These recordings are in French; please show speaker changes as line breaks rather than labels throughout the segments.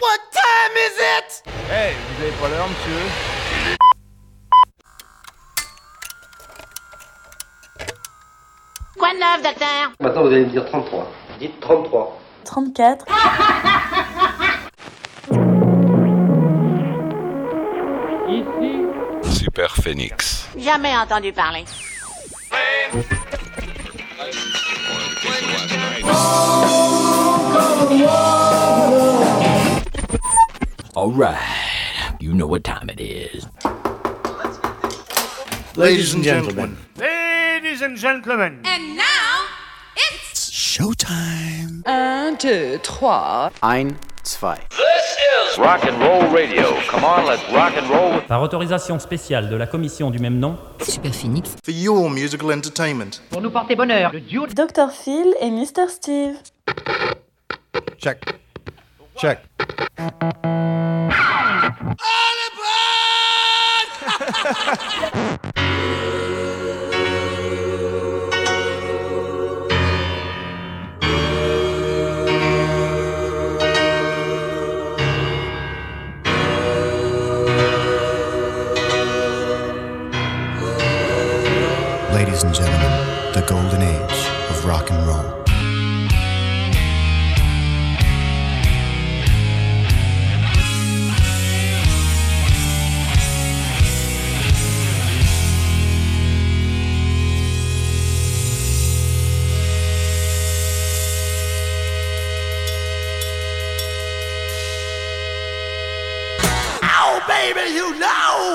What time is it?
Hey, vous avez pas l'heure, monsieur
Quoi de neuf, docteur?
Maintenant, vous allez me dire 33. Dites 33.
34.
Super Phoenix.
Jamais entendu parler.
All right, you know what time it is.
Ladies and gentlemen.
Ladies and gentlemen
And now, it's...
Showtime.
Un, deux, trois.
Ein, zwei.
Rock and roll radio. Come on, let's rock and roll.
Par autorisation spéciale de la commission du même nom,
Super Phoenix.
For your musical entertainment.
Pour nous porter bonheur, le duo
Dr. Phil et Mr. Steve.
Check. Check.
Ladies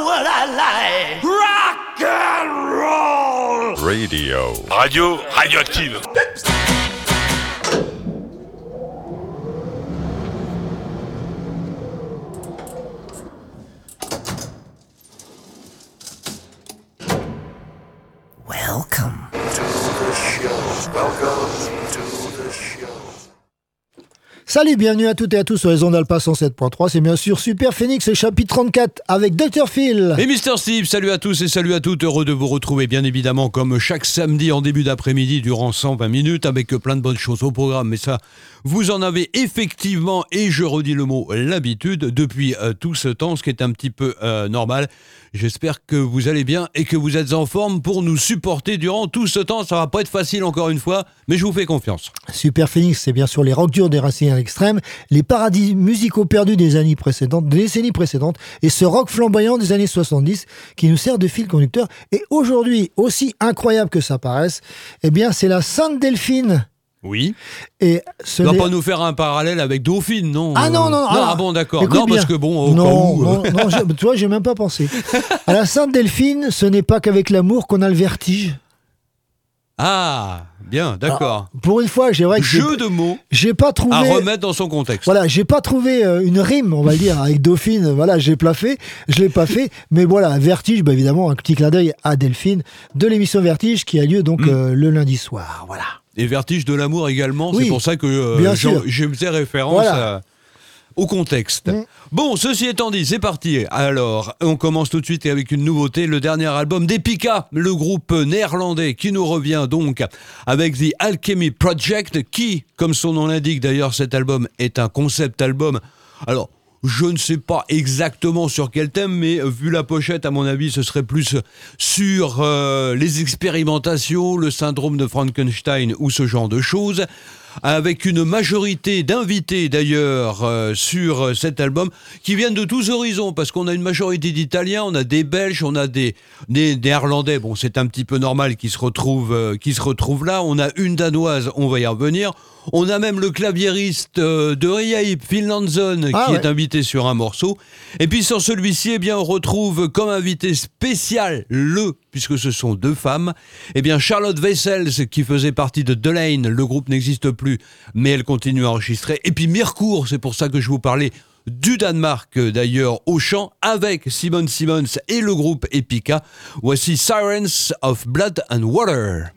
what I like. Rock and roll.
Radio.
Radio radioactive.
Salut, bienvenue à toutes et à tous sur les ondes Alpha 107.3. C'est bien sûr Super Phoenix, chapitre 34 avec Dr. Phil.
Et Mister Steve, salut à tous et salut à toutes, heureux de vous retrouver bien évidemment comme chaque samedi en début d'après-midi durant 120 minutes avec plein de bonnes choses au programme. Mais ça, vous en avez effectivement, et je redis le mot, l'habitude depuis euh, tout ce temps, ce qui est un petit peu euh, normal. J'espère que vous allez bien et que vous êtes en forme pour nous supporter durant tout ce temps. Ça va pas être facile encore une fois, mais je vous fais confiance.
Super Phoenix, c'est bien sûr les rock durs des racines les paradis musicaux perdus des années précédentes, des décennies précédentes, et ce rock flamboyant des années 70 qui nous sert de fil conducteur. Et aujourd'hui, aussi incroyable que ça paraisse, eh bien, c'est la Sainte Delphine.
Oui.
Et ce n'est-
pas nous faire un parallèle avec Dauphine, non
Ah non, non,
Non,
alors,
ah bon, d'accord. Non, parce
bien.
que bon, au
non,
où, euh,
non, non, je- tu vois, j'ai même pas pensé. À la Sainte Delphine, ce n'est pas qu'avec l'amour qu'on a le vertige.
Ah, bien, d'accord.
Pour une fois, j'ai vrai que j'ai-
Jeu de mots
j'ai pas trouvé.
à remettre dans son contexte.
Voilà, j'ai pas trouvé euh, une rime, on va dire, avec Dauphine. Voilà, j'ai pas fait, je l'ai pas fait. Mais voilà, Vertige, bah évidemment, un petit clin d'œil à Delphine de l'émission Vertige qui a lieu donc
Mm.
euh, le lundi soir. Voilà.
Et Vertige de l'amour également,
Oui,
c'est pour ça que euh, je faisais référence
Voilà.
à- au contexte.
Mm.
Bon, ceci étant dit, c'est parti. Alors, on commence tout de suite avec une nouveauté, le dernier album d'Epica, le groupe néerlandais qui nous revient donc avec The Alchemy Project, qui, comme son nom l'indique d'ailleurs, cet album est un concept album. Alors, je ne sais pas exactement sur quel thème, mais vu la pochette, à mon avis, ce serait plus sur euh, les expérimentations, le syndrome de Frankenstein ou ce genre de choses. Avec une majorité d'invités d'ailleurs euh, sur euh, cet album qui viennent de tous horizons parce qu'on a une majorité d'Italiens, on a des Belges, on a des, des Néerlandais. Bon, c'est un petit peu normal qu'ils se retrouvent, euh, qu'ils se retrouvent là. On a une danoise, on va y revenir. On a même le claviériste euh, de Riaip, Phil Lanzon,
Ah
qui
ouais.
est invité sur un morceau. Et puis sur celui-ci, eh bien, on retrouve comme invité spécial le, puisque ce sont deux femmes, eh bien Charlotte Wessels, qui faisait partie de Delane. Le groupe n'existe plus, mais elle continue à enregistrer. Et puis Mircourt, c'est pour ça que je vous parlais du Danemark d'ailleurs au chant avec Simon Simmons et le groupe Epica. Voici Sirens of Blood and Water.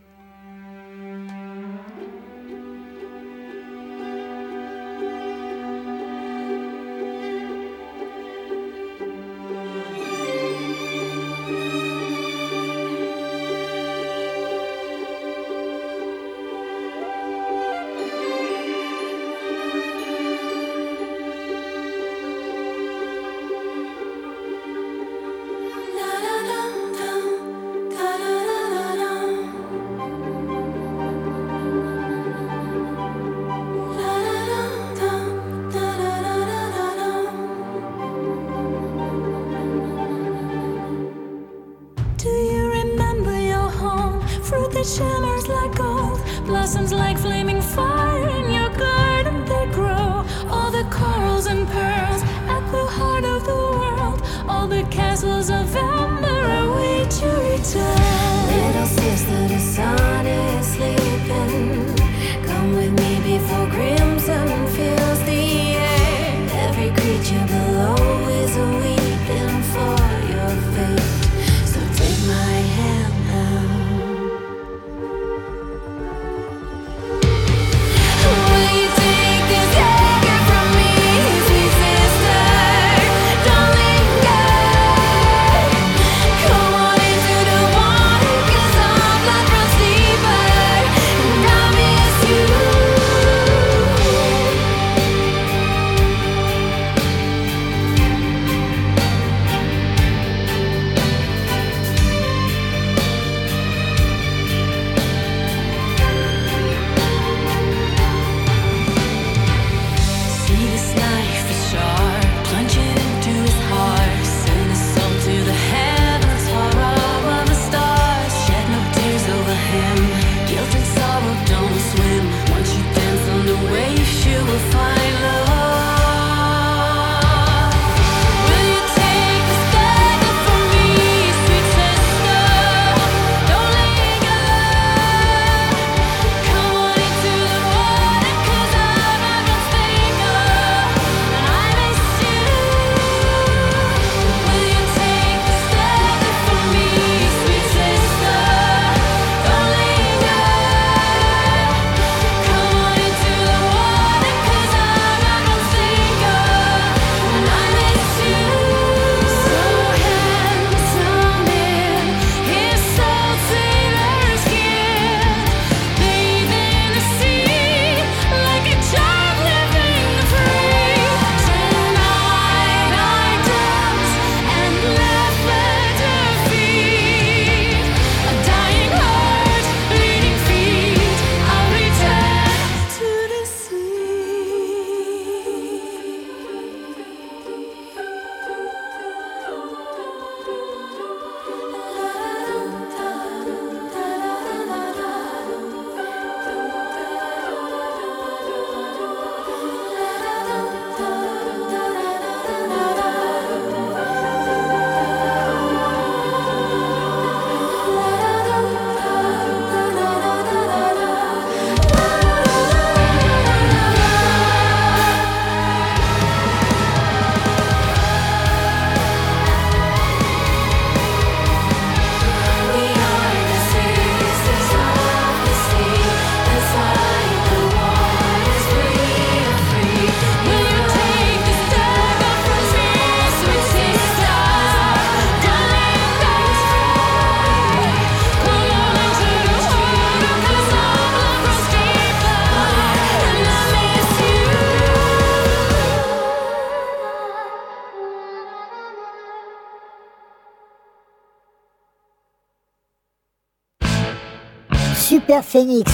Phénix.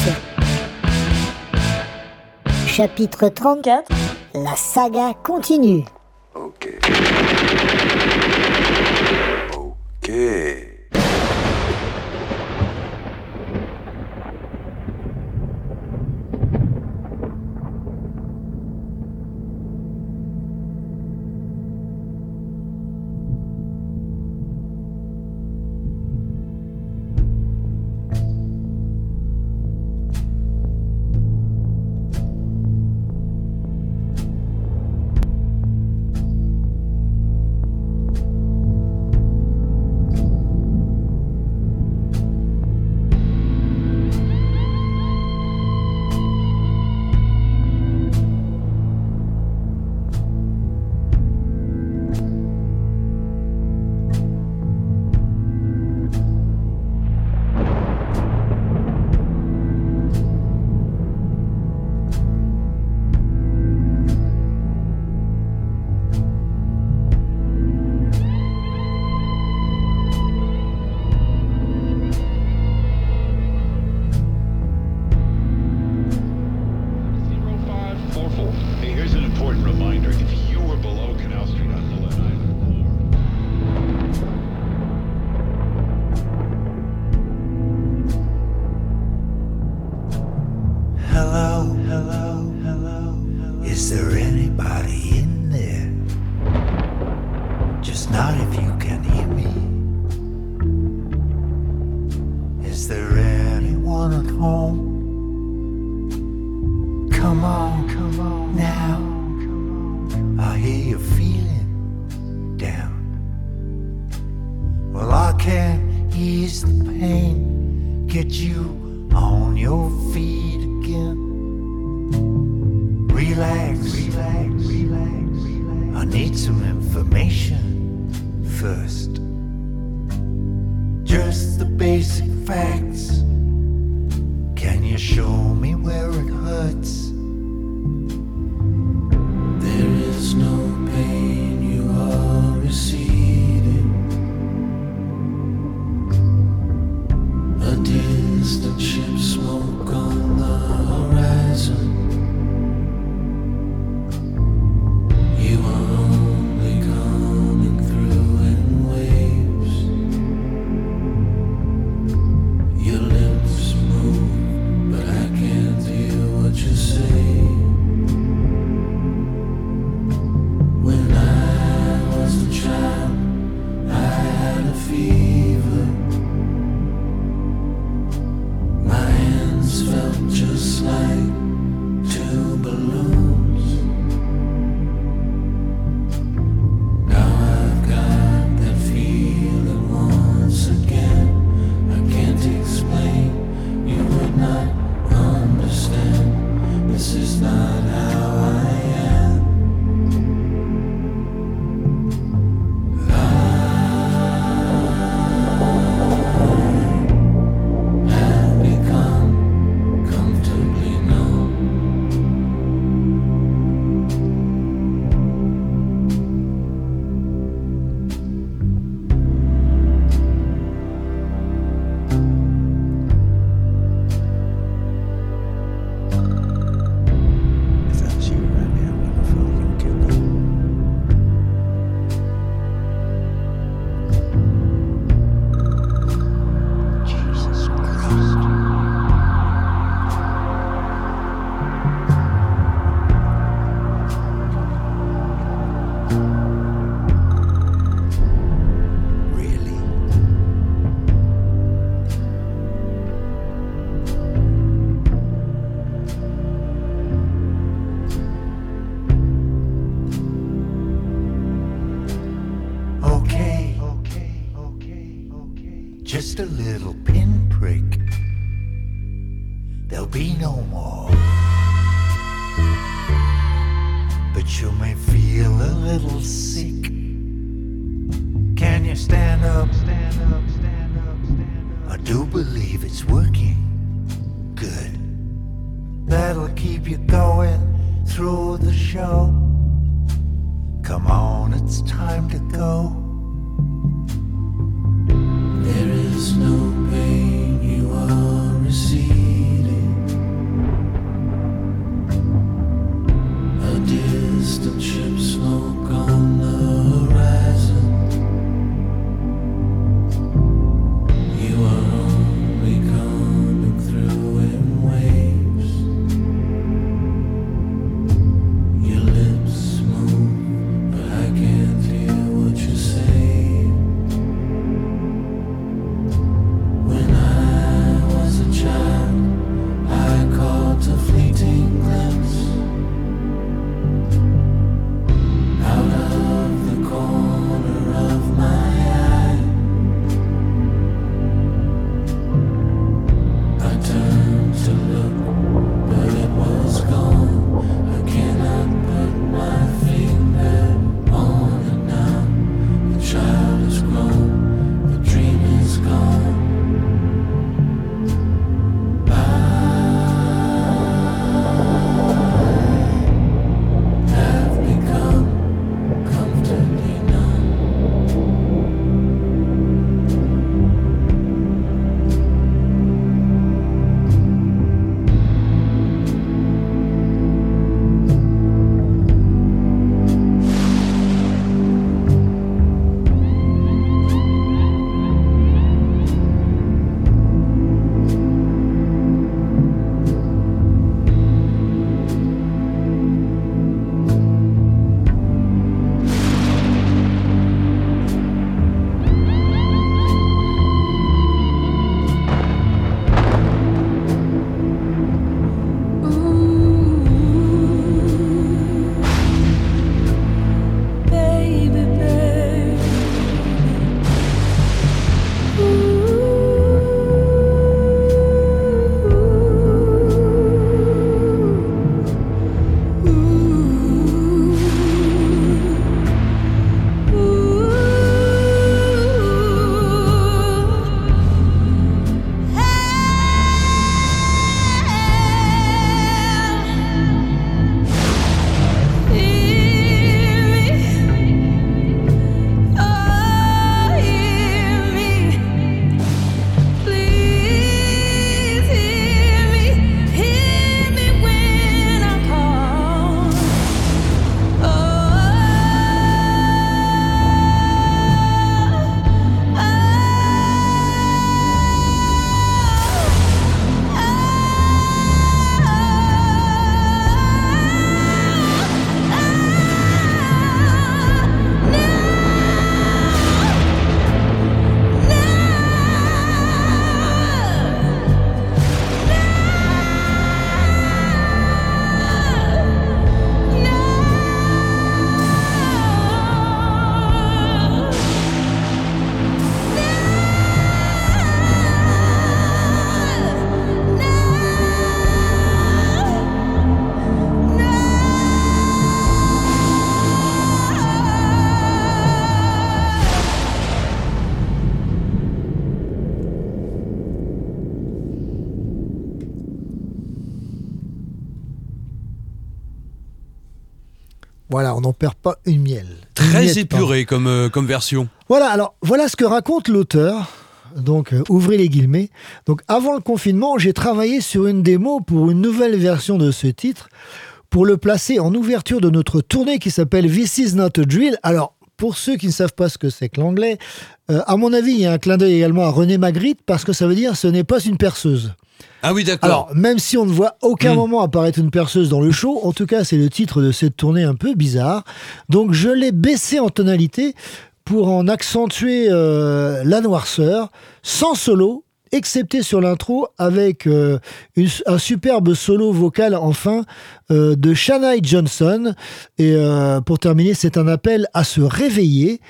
Chapitre 34 La saga continue.
Come on,
come on now. Come on. I hear you feeling down. Well, I can ease the pain, get you on your feet again. Relax, relax, relax. I need some information first.
Voilà, on n'en perd pas une miel.
Très épuré comme, euh, comme version.
Voilà, alors voilà ce que raconte l'auteur. Donc, euh, ouvrez les guillemets. Donc, avant le confinement, j'ai travaillé sur une démo pour une nouvelle version de ce titre pour le placer en ouverture de notre tournée qui s'appelle This Is Not a Drill. Alors, pour ceux qui ne savent pas ce que c'est que l'anglais, euh, à mon avis, il y a un clin d'œil également à René Magritte parce que ça veut dire ce n'est pas une perceuse.
Ah oui, d'accord.
Alors, même si on ne voit aucun moment apparaître une perceuse dans le show, en tout cas, c'est le titre de cette tournée un peu bizarre. Donc, je l'ai baissé en tonalité pour en accentuer euh, la noirceur, sans solo, excepté sur l'intro, avec euh, un superbe solo vocal enfin euh, de Shanae Johnson. Et euh, pour terminer, c'est un appel à se réveiller.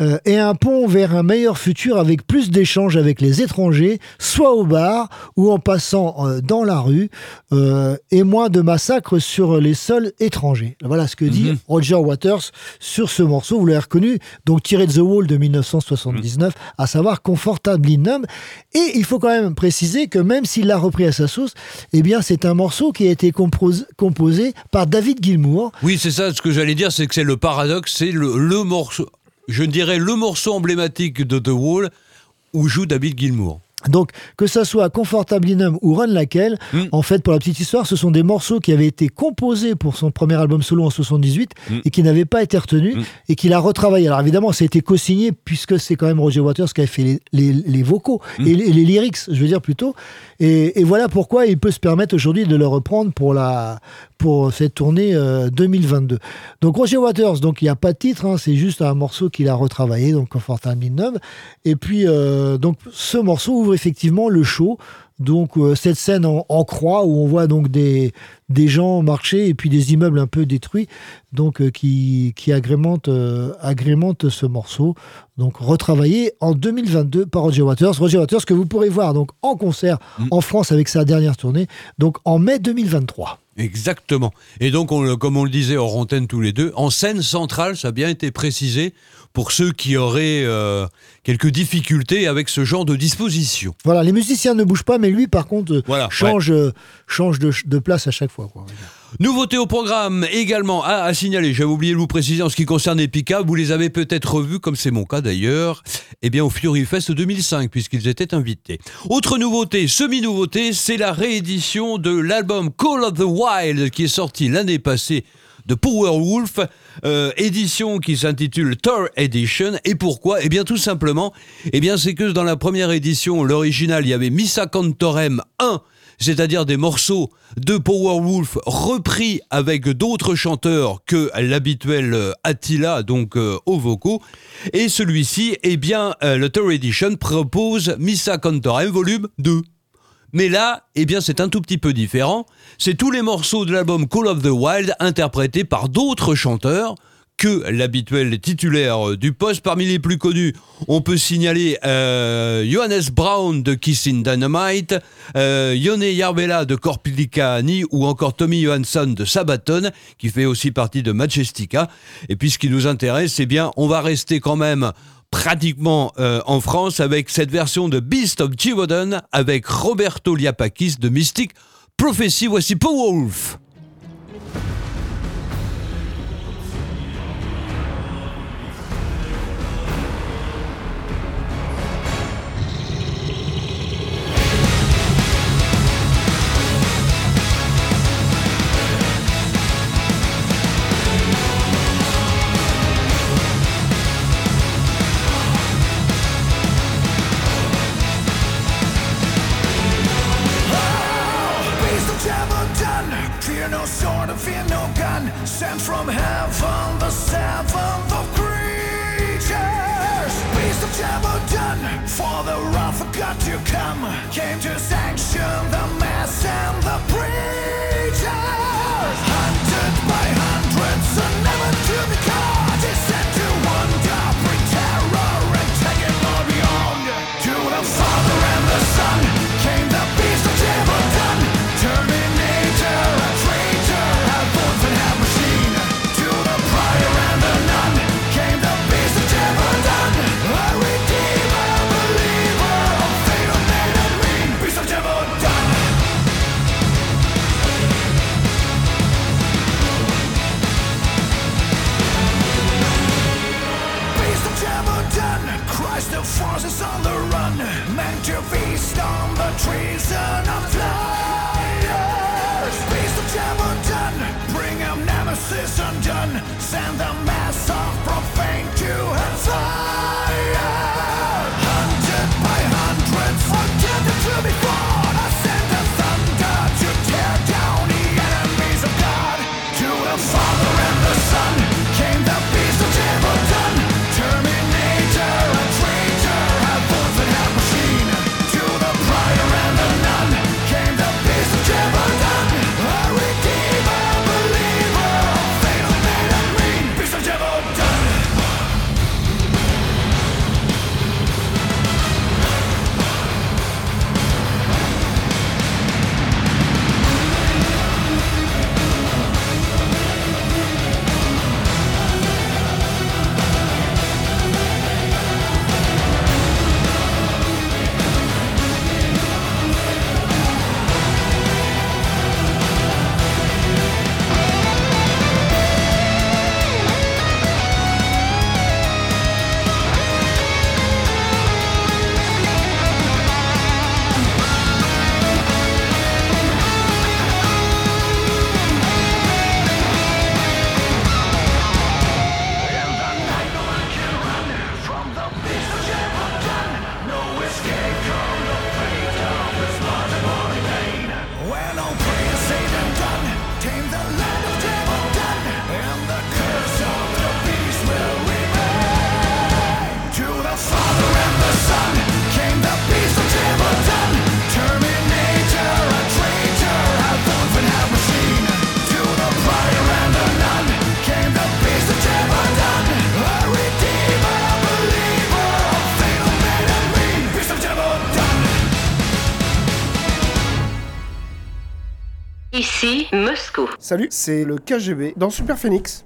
Euh, et un pont vers un meilleur futur avec plus d'échanges avec les étrangers, soit au bar ou en passant euh, dans la rue, euh, et moins de massacres sur les sols étrangers. Voilà ce que dit
Mhm.
Roger Waters sur ce morceau. Vous l'avez reconnu, donc tiré de The Wall de 1979, à savoir Comfortably Numb. Et il faut quand même préciser que même s'il l'a repris à sa sauce, eh bien c'est un morceau qui a été compos- composé par David Gilmour.
Oui, c'est ça, ce que j'allais dire, c'est que c'est le paradoxe, c'est le, le morceau, je dirais le morceau emblématique de The Wall où joue David Gilmour.
Donc, que ça soit Comfortably Numb ou Run Laquelle,
Mm.
en fait, pour la petite histoire, ce sont des morceaux qui avaient été composés pour son premier album solo en 78
Mm.
et qui n'avaient pas été retenus
Mm.
et qu'il a retravaillé. Alors, évidemment, ça a été co-signé puisque c'est quand même Roger Waters qui a fait les, les- les vocaux et, les, et les lyrics, je veux dire plutôt. Et, voilà pourquoi il peut se permettre aujourd'hui de le reprendre pour, la, pour cette tournée euh, 2022. Donc, Roger Waters, donc il n'y a pas de titre, hein, c'est juste un morceau qu'il a retravaillé, donc Comfortably Numb. Et puis, euh, donc, ce morceau ouvre effectivement le show. Donc, euh, cette scène en, en croix où on voit donc des, des gens marcher et puis des immeubles un peu détruits, donc euh, qui, qui agrémentent, euh, agrémentent ce morceau. Donc, retravaillé en 2022 par Roger Waters. Roger Waters que vous pourrez voir donc en concert en France avec sa dernière tournée, donc en mai 2023.
Exactement. Et donc, on, comme on le disait hors antenne tous les deux, en scène centrale, ça a bien été précisé pour ceux qui auraient euh, quelques difficultés avec ce genre de disposition.
Voilà, les musiciens ne bougent pas, mais lui, par contre, euh,
Voilà,
change, euh, change de, de place à chaque fois. quoi.
Nouveauté au programme également à, à signaler, j'avais oublié de vous préciser en ce qui concerne Epica, vous les avez peut-être revus, comme c'est mon cas d'ailleurs, eh bien au Fury Fest 2005, puisqu'ils étaient invités. Autre nouveauté, semi-nouveauté, c'est la réédition de l'album Call of the Wild qui est sorti l'année passée de Powerwolf, euh, édition qui s'intitule Tour Edition. Et pourquoi? Eh bien tout simplement, eh bien c'est que dans la première édition, l'original, il y avait Missa Cantorem 1, c'est-à-dire des morceaux de Powerwolf repris avec d'autres chanteurs que l'habituel euh, Attila, donc euh, aux vocaux. Et celui-ci, eh bien, euh, le Tour Edition propose Missa Cantorem volume 2. Mais là, eh bien, c'est un tout petit peu différent. C'est tous les morceaux de l'album Call of the Wild interprétés par d'autres chanteurs que l'habituel titulaire du poste. Parmi les plus connus, on peut signaler euh, Johannes Brown de Kissing Dynamite, euh, Yone Yarvela de Corpicani ou encore Tommy Johansson de Sabaton, qui fait aussi partie de Majestica. Et puis ce qui nous intéresse, c'est bien, on va rester quand même pratiquement euh, en France avec cette version de Beast of Gévaudan avec Roberto Liapakis de Mystic Prophecy. Voici Powerwolf.
Beast Moscou.
Salut, c'est le KGB dans Super Phoenix.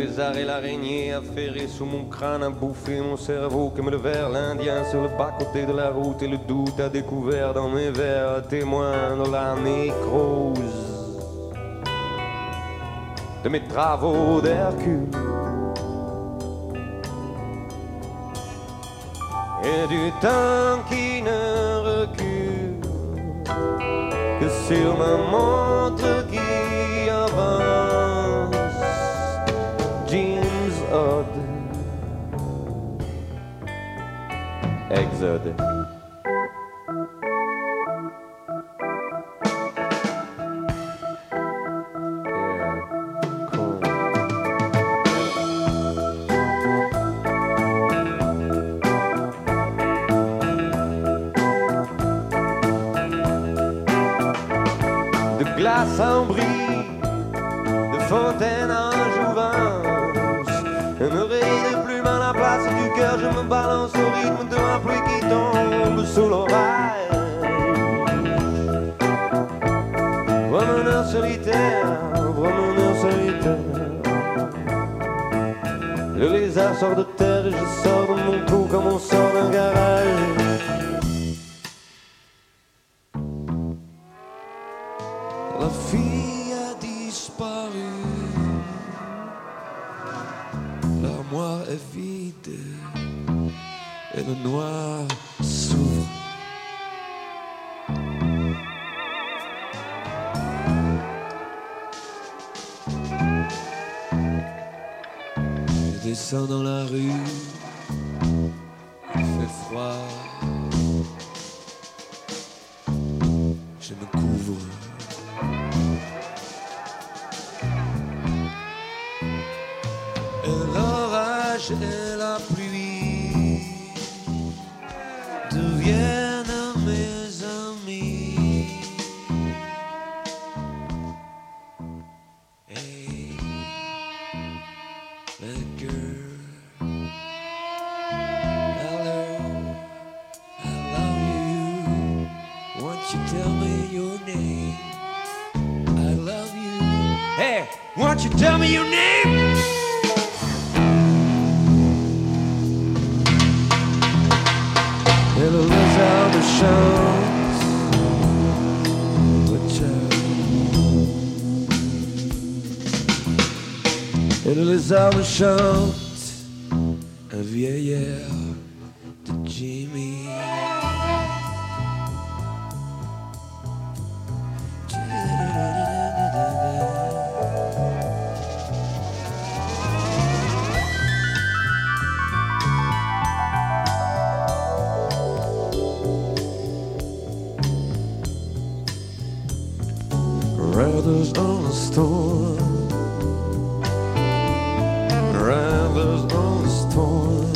lézard et l'araignée affairé sous mon crâne à bouffer mon cerveau comme le verre l'indien sur le bas-côté de la route et le doute a découvert dans mes verres témoin de la nécrose de mes travaux d'Hercule et du temps qui ne recule que sur ma mort 对对。sort de
hommes chantent un vieillard de Jimmy. Riders on the storm rather's the storm.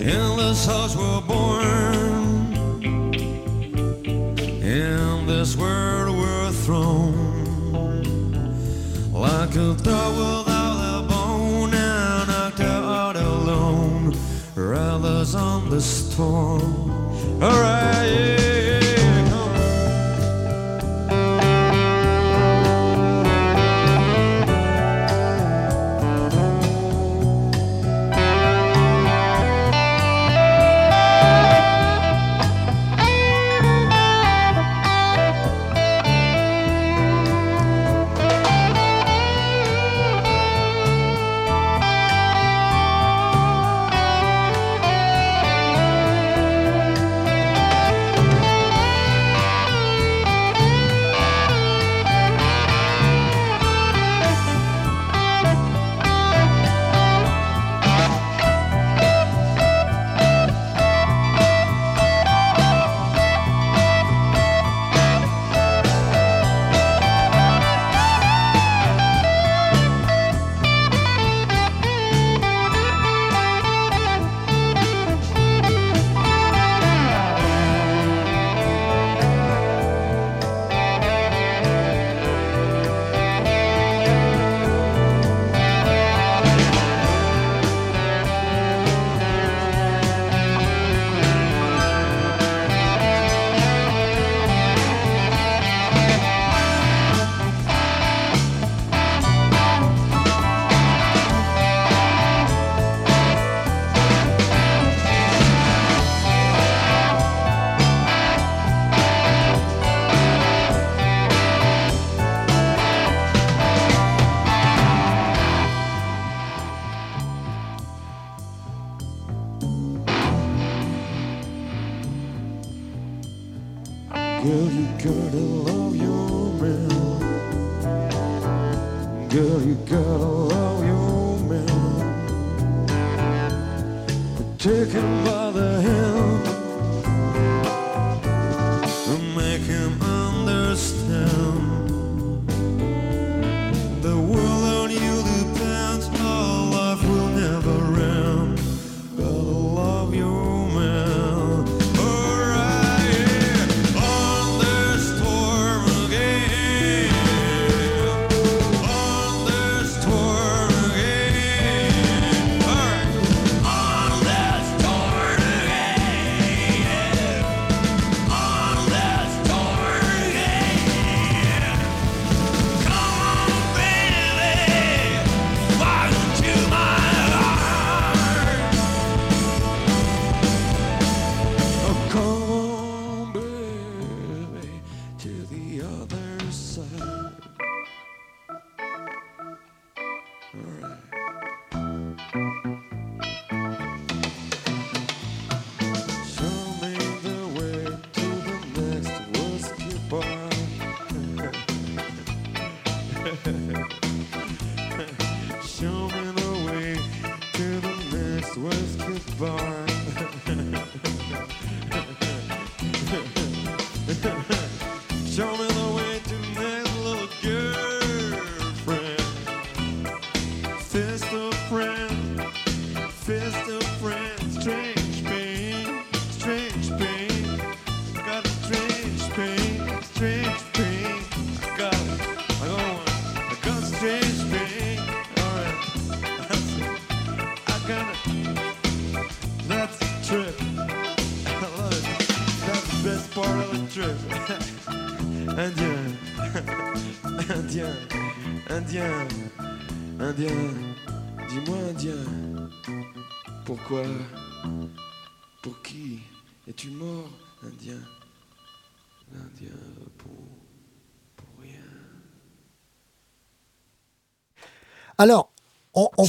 In this house we're born, in this world we're thrown, like a dog without a bone and knocked out alone. Rather's on the storm. Alright, yeah.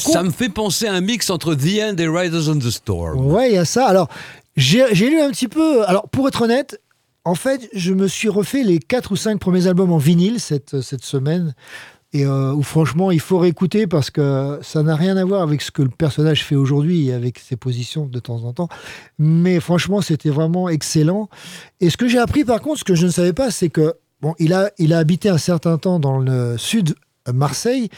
Ça me fait penser à un mix entre The End et Riders on the Storm.
Ouais, il y a ça. Alors, j'ai lu un petit peu. Alors, pour être honnête, en fait, je me suis refait les quatre ou cinq premiers albums en vinyle cette, cette semaine. Et euh, où franchement, il faut réécouter parce que ça n'a rien à voir avec ce que le personnage fait aujourd'hui et avec ses positions de temps en temps. Mais franchement, c'était vraiment excellent. Et ce que j'ai appris par contre, ce que je ne savais pas, c'est que bon, il a, il a habité un certain temps dans le sud Marseille,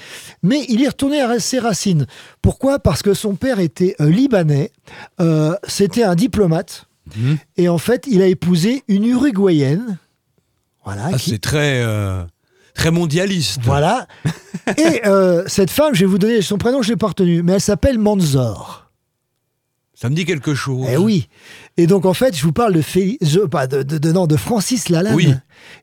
mais il est retourné à ses racines. Pourquoi? Parce que son père était euh, libanais, euh, c'était un diplomate,
Mhm.
et en fait, il a épousé une Uruguayenne. Voilà.
Ah,
qui-
c'est très, euh, très mondialiste.
voilà. et euh, cette femme, je vais vous donner son prénom, je ne l'ai pas retenu, mais elle s'appelle Manzor.
Ça me dit quelque chose.
Eh oui. Et donc, en fait, je vous parle de, Fé- je- pas de, de, de- non, de Francis Lalanne.
Oui.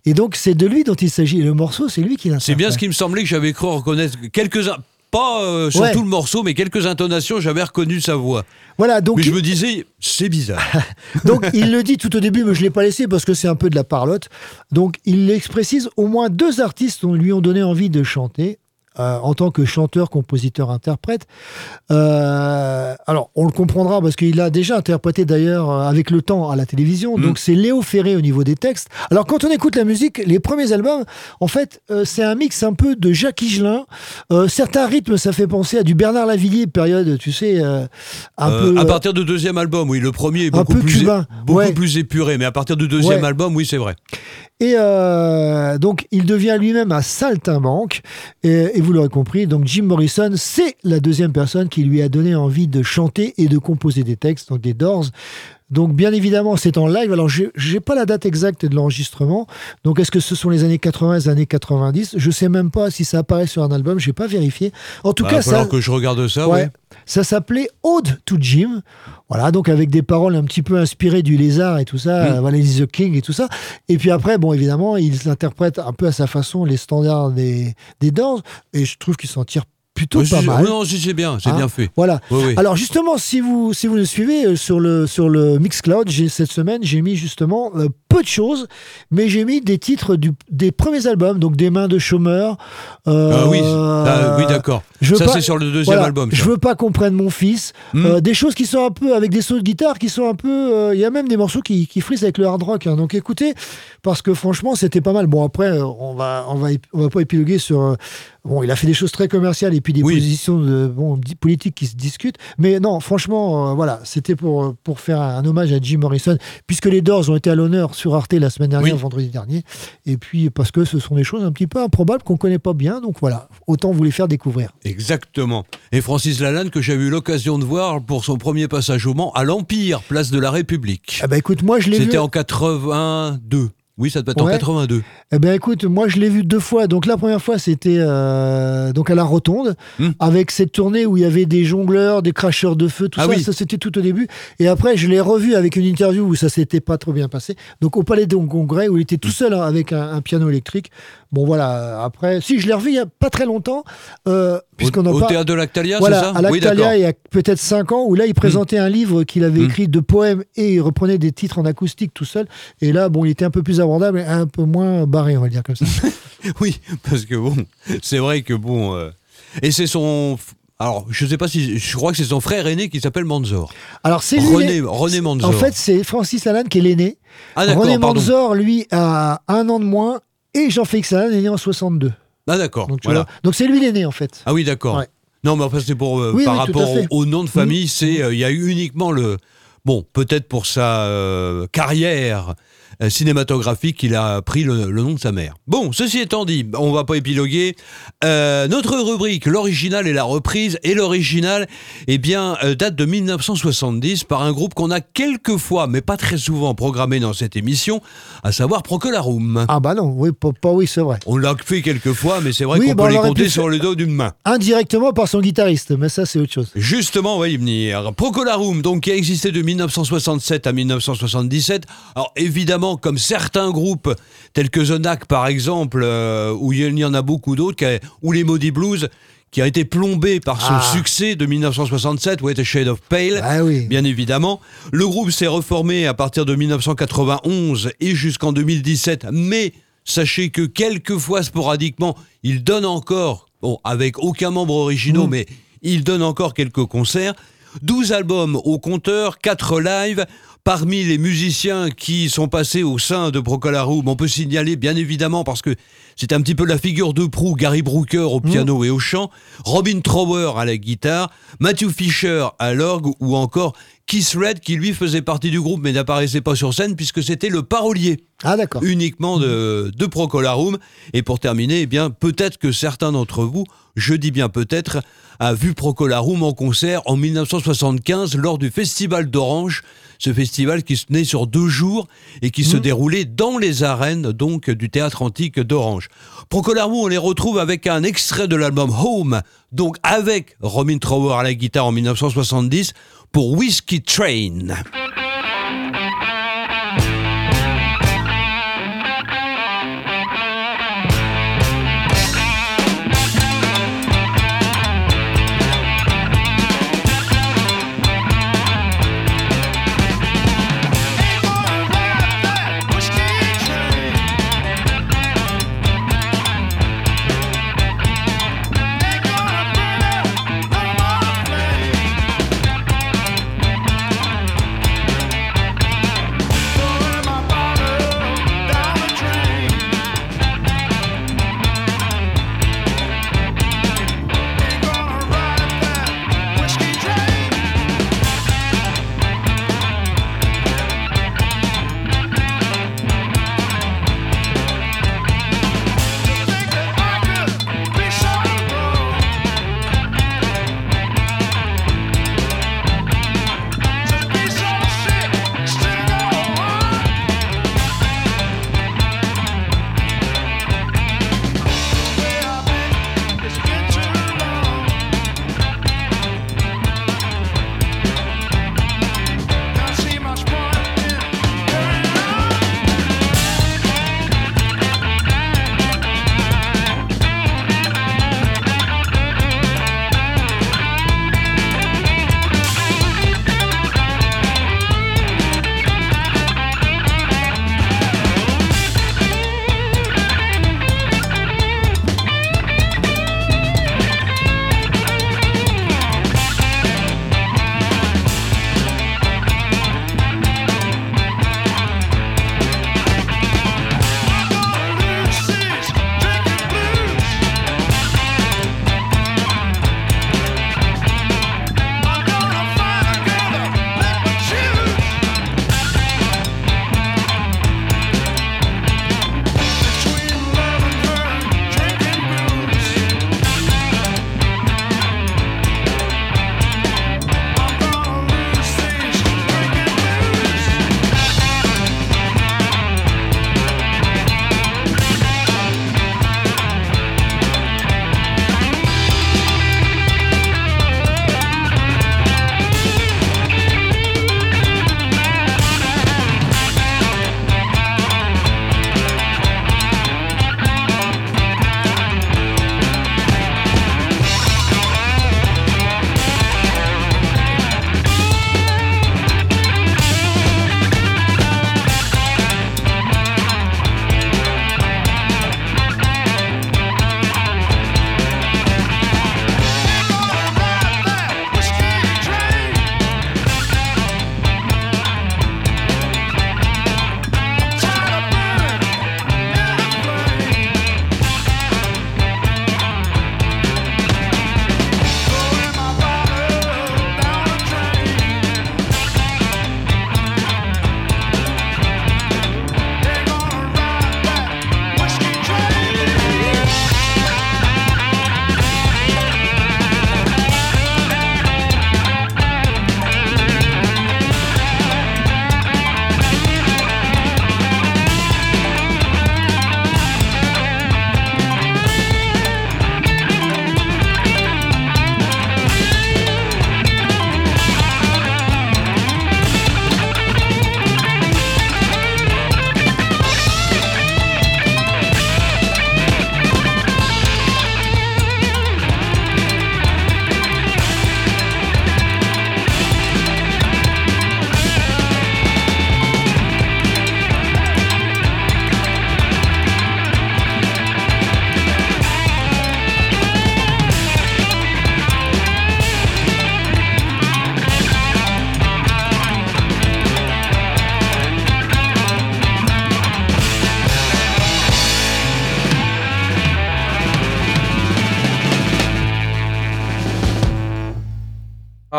Et donc, c'est de lui dont il s'agit. Et le morceau, c'est lui qui l'interprète.
C'est bien ce qui me semblait que j'avais cru reconnaître quelques pas euh, sur
Ouais.
tout le morceau, mais quelques intonations, j'avais reconnu sa voix.
Voilà, donc
mais je me disais, c'est bizarre.
Donc il le dit tout au début, mais je ne l'ai pas laissé parce que c'est un peu de la parlotte. Donc il précise, au moins deux artistes lui ont donné envie de chanter. Euh, en tant que chanteur, compositeur, interprète. Euh, alors, on le comprendra parce qu'il a déjà interprété d'ailleurs euh, avec le temps à la télévision.
Mm.
Donc, c'est Léo Ferré au niveau des textes. Alors, quand on écoute la musique, les premiers albums, en fait, euh, c'est un mix un peu de Jacques Higelin. Certains rythmes, ça fait penser à du Bernard Lavillier, période, tu sais, un peu.
à partir du deuxième album, oui, le premier est beaucoup,
peu
plus,
cubain,
beaucoup
ouais.
plus épuré, mais à partir du deuxième
Ouais.
album, oui, c'est vrai.
Et euh, donc, il devient lui-même un saltimbanque. Et, et vous l'aurez compris, donc Jim Morrison, c'est la deuxième personne qui lui a donné envie de chanter et de composer des textes, donc des Doors. Donc, bien évidemment, c'est en live. Alors, je n'ai pas la date exacte de l'enregistrement. Donc, est-ce que ce sont les années 80, les années 90 Je sais même pas si ça apparaît sur un album. Je n'ai pas vérifié. En tout
Bah,
cas, ça,
que je regarde ça,
Ouais.
ouais.
Ça s'appelait Ode to Jim. Voilà, donc avec des paroles un petit peu inspirées du lézard et tout ça,
Mm.
euh, the King et tout ça. Et puis après, bon, évidemment, il interprète un peu à sa façon les standards des, des Doors. Et je trouve qu'il s'en tire plutôt pas mal.
Non, c'est bien, c'est
Hein
bien fait.
Voilà.
Oui, oui.
Alors justement, si vous si vous nous suivez euh, sur le sur le Mixcloud, j'ai cette semaine j'ai mis justement euh, peu de choses, mais j'ai mis des titres du, des premiers albums, donc des mains de chômeurs. euh,
Ah oui, ah, oui, d'accord. Ça, c'est sur le deuxième
voilà,
album, ça.
Je veux pas qu'on prenne mon fils.
Hmm.
Des choses qui sont un peu avec des sauts de guitare qui sont un peu. Il y a même des morceaux qui, qui frisent avec le hard rock. hein. Donc écoutez, parce que franchement, c'était pas mal. Bon après, on va on va on va pas épiloguer sur. Bon, il a fait des choses très commerciales et puis des
Oui.
positions de bon politiques qui se discutent. Mais non, franchement, euh, voilà, c'était pour euh, pour faire un, hommage à Jim Morrison, puisque les Doors ont été à l'honneur sur Arte la semaine dernière,
Oui.
vendredi dernier, et puis parce que ce sont des choses un petit peu improbables qu'on connaît pas bien. Donc voilà, autant vous les faire découvrir.
Exactement. Et Francis Lalanne, que j'avais eu l'occasion de voir pour son premier passage au Mans à l'Empire, place de la République.
Ah bah écoute, moi je l'ai vu.
C'était en 82. Oui, ça devait être en
Ouais.
82.
Eh ben écoute, moi je l'ai vu deux fois. Donc la première fois c'était euh, donc à la Rotonde
Hmm.
avec cette tournée où il y avait des jongleurs, des cracheurs de feu, tout
Ah
ça.
oui.
Ça c'était tout au début. Et après je l'ai revu avec une interview où ça s'était pas trop bien passé. Donc au Palais des Congrès où il était
Hmm.
tout seul hein, avec un, un piano électrique. Bon voilà. Après, si je l'ai revu il y a pas très longtemps, euh, puisqu'on
Au, au
parle.
théâtre de l'Actalia,
Voilà,
c'est ça
à l'Actalia, il y a peut-être 5 ans, où là, il présentait un livre qu'il avait
Mm.
écrit de poèmes et il reprenait des titres en acoustique tout seul. Et là, bon, il était un peu plus abordable et un peu moins barré, on va le dire comme ça.
Oui, parce que bon, c'est vrai que bon. euh, Et c'est son. Alors, je sais pas si. Je crois que c'est son frère aîné qui s'appelle Manzor.
Alors, c'est lui,
René, René Manzor.
En fait, c'est Francis Lalanne qui est l'aîné.
Ah,
René
pardon.
Manzor, lui, a un an de moins. Et Jean-Félix Lalanne est né en 62.
Ah, d'accord.
Donc,
Voilà.
c'est lui l'aîné, en fait.
Ah oui, d'accord.
Ouais.
Non, mais enfin, c'est pour euh,
Oui,
par
oui,
rapport au, au nom de famille, c'est euh, il y a eu uniquement le bon, peut-être pour sa euh, carrière cinématographique qu'il a pris le, le nom de sa mère. Bon, ceci étant dit, on va pas épiloguer. Euh, notre rubrique, l'original et la reprise, et l'original, eh bien, euh, date de 1970 par un groupe qu'on a quelques fois, mais pas très souvent, programmé dans cette émission, à savoir Procolarum.
Ah, bah non, oui, pas, oui, c'est vrai.
On l'a fait quelques fois, mais c'est vrai
Oui,
qu'on
bah,
peut les compter sur le dos d'une main.
Indirectement par son guitariste, mais ça, c'est autre chose.
Justement, on va y venir. Procolarum, donc, qui a existé de 1967 à 1977. Alors, évidemment, comme certains groupes, tels que The Knack par exemple, euh, où il y en a beaucoup d'autres, ou les Maudits Blues, qui a été plombé par son
Ah.
succès de 1967, What a Shade of Pale,
Ah oui.
bien évidemment. Le groupe s'est reformé à partir de 1991 et jusqu'en 2017, mais sachez que quelquefois, sporadiquement, il donne encore, bon, avec aucun membre originaux, mais il donne encore quelques concerts. 12 albums au compteur, 4 lives. Parmi les musiciens qui sont passés au sein de Procolarum, on peut signaler bien évidemment parce que c'est un petit peu la figure de proue, Gary Brooker au piano et au chant, Robin Trower à la guitare, Matthew Fisher à l'orgue ou encore Keith Red qui lui faisait partie du groupe mais n'apparaissait pas sur scène puisque c'était le parolier
Ah
uniquement de, de Procolarum. Et pour terminer, eh bien, peut-être que certains d'entre vous, je dis bien peut-être, a vu Procolarum en concert en 1975 lors du Festival d'Orange, ce festival qui se tenait sur deux jours et qui se déroulait dans les arènes donc du théâtre antique d'Orange. Procolarum, on les retrouve avec un extrait de l'album Home, donc avec Robin Trower à la guitare en 1970 pour Whiskey Train.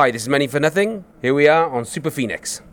Hi, this is Money for Nothing. Here we are on Super Phoenix.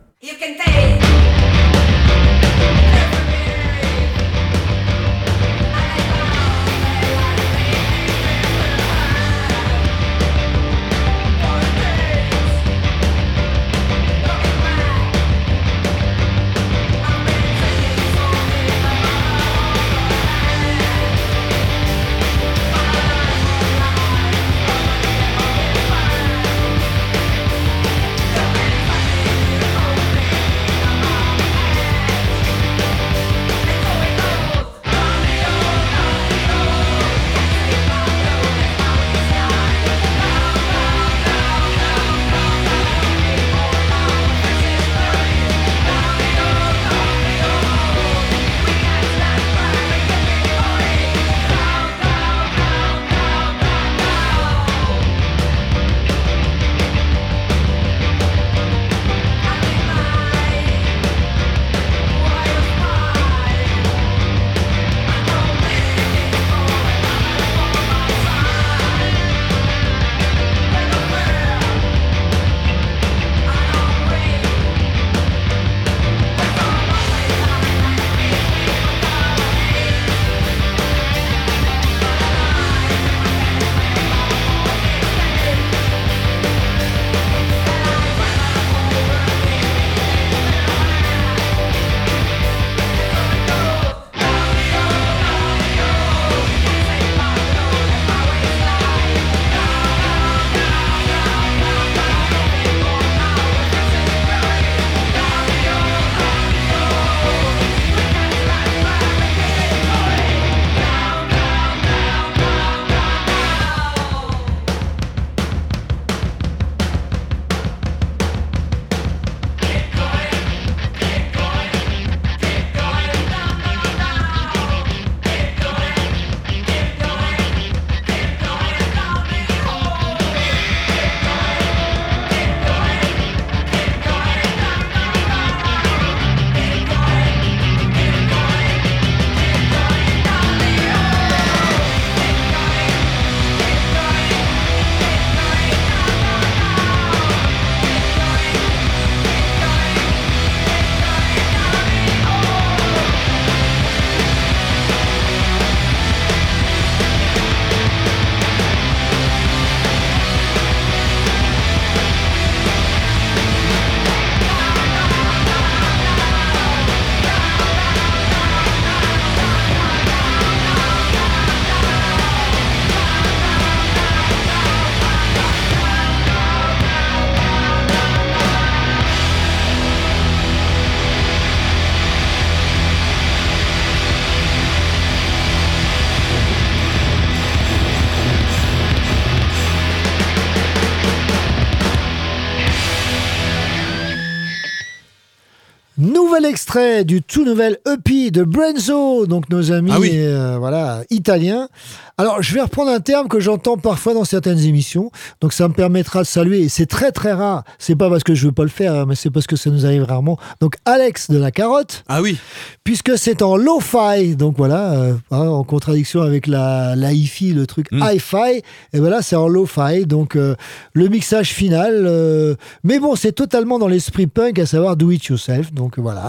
Nouvel extrait du tout nouvel EP de Brenzo, donc nos amis
Ah oui.
euh, voilà, italiens. Alors, je vais reprendre un terme que j'entends parfois dans certaines émissions, donc ça me permettra de saluer, et c'est très très rare, c'est pas parce que je veux pas le faire, hein, mais c'est parce que ça nous arrive rarement. Donc, Alex de la Carotte.
Ah oui.
Puisque c'est en lo-fi, donc voilà, euh, hein, en contradiction avec la, la hi-fi, le truc
Mm.
hi-fi, et voilà, c'est en lo-fi, donc euh, le mixage final. mais bon, c'est totalement dans l'esprit punk, à savoir do it yourself. Donc voilà,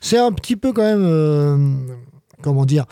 c'est un petit peu quand même, euh, comment dire,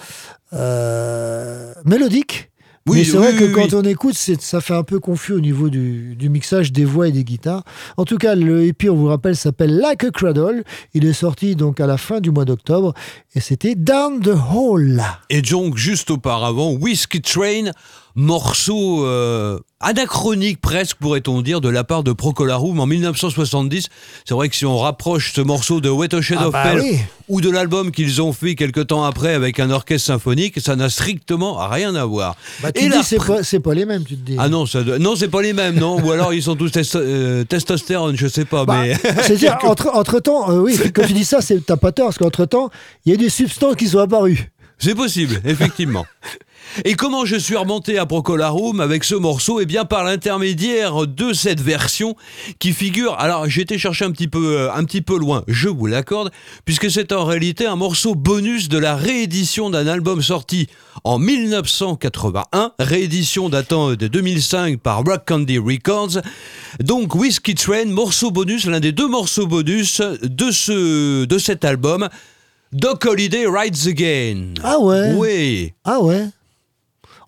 euh, mélodique.
Oui,
mais c'est
oui,
vrai que quand on écoute, ça fait un peu confus au niveau du, du mixage des voix et des guitares. En tout cas, le EP, on vous rappelle, s'appelle Like a Cradle. Il est sorti donc à la fin du mois d'octobre et c'était Down the Hall.
Et donc, juste auparavant, Whiskey Train, morceau euh, anachronique presque, pourrait-on dire, de la part de Procolarum en 1970. C'est vrai que si on rapproche ce morceau de Wet Ocean
Ah
of
bah
Hell
oui.
ou de l'album qu'ils ont fait quelques temps après avec un orchestre symphonique, ça n'a strictement rien à voir.
Bah, tu
Et
dis, c'est pas, pas les mêmes, tu te dis.
Ah non, ça non, c'est pas les mêmes, non. Ou alors ils sont tous testo- euh, testostérone, je sais pas,
Bah,
mais.
C'est-à-dire, entre, entre temps, oui, quand tu dis ça, t'as pas tort, parce qu'entre temps, il y a des substances qui sont apparues.
C'est possible, effectivement. Et comment je suis remonté à Procolarum avec ce morceau? Eh bien par l'intermédiaire de cette version qui figure. Alors j'ai été chercher un petit peu, euh, un petit peu loin, je vous l'accorde, puisque c'est en réalité un morceau bonus de la réédition d'un album sorti en 1981, réédition datant de 2005 par Rock Candy Records. Donc Whiskey Train, morceau bonus, l'un des deux morceaux bonus de ce, de cet album. Doc Holiday Rides Again.
Ah ouais
Oui.
Ah ouais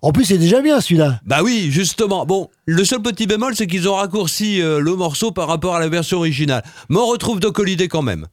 En plus, c'est déjà bien celui-là.
Bah oui, justement. Bon, le seul petit bémol, c'est qu'ils ont raccourci euh, le morceau par rapport à la version originale. Mais on retrouve Doc Holiday quand même.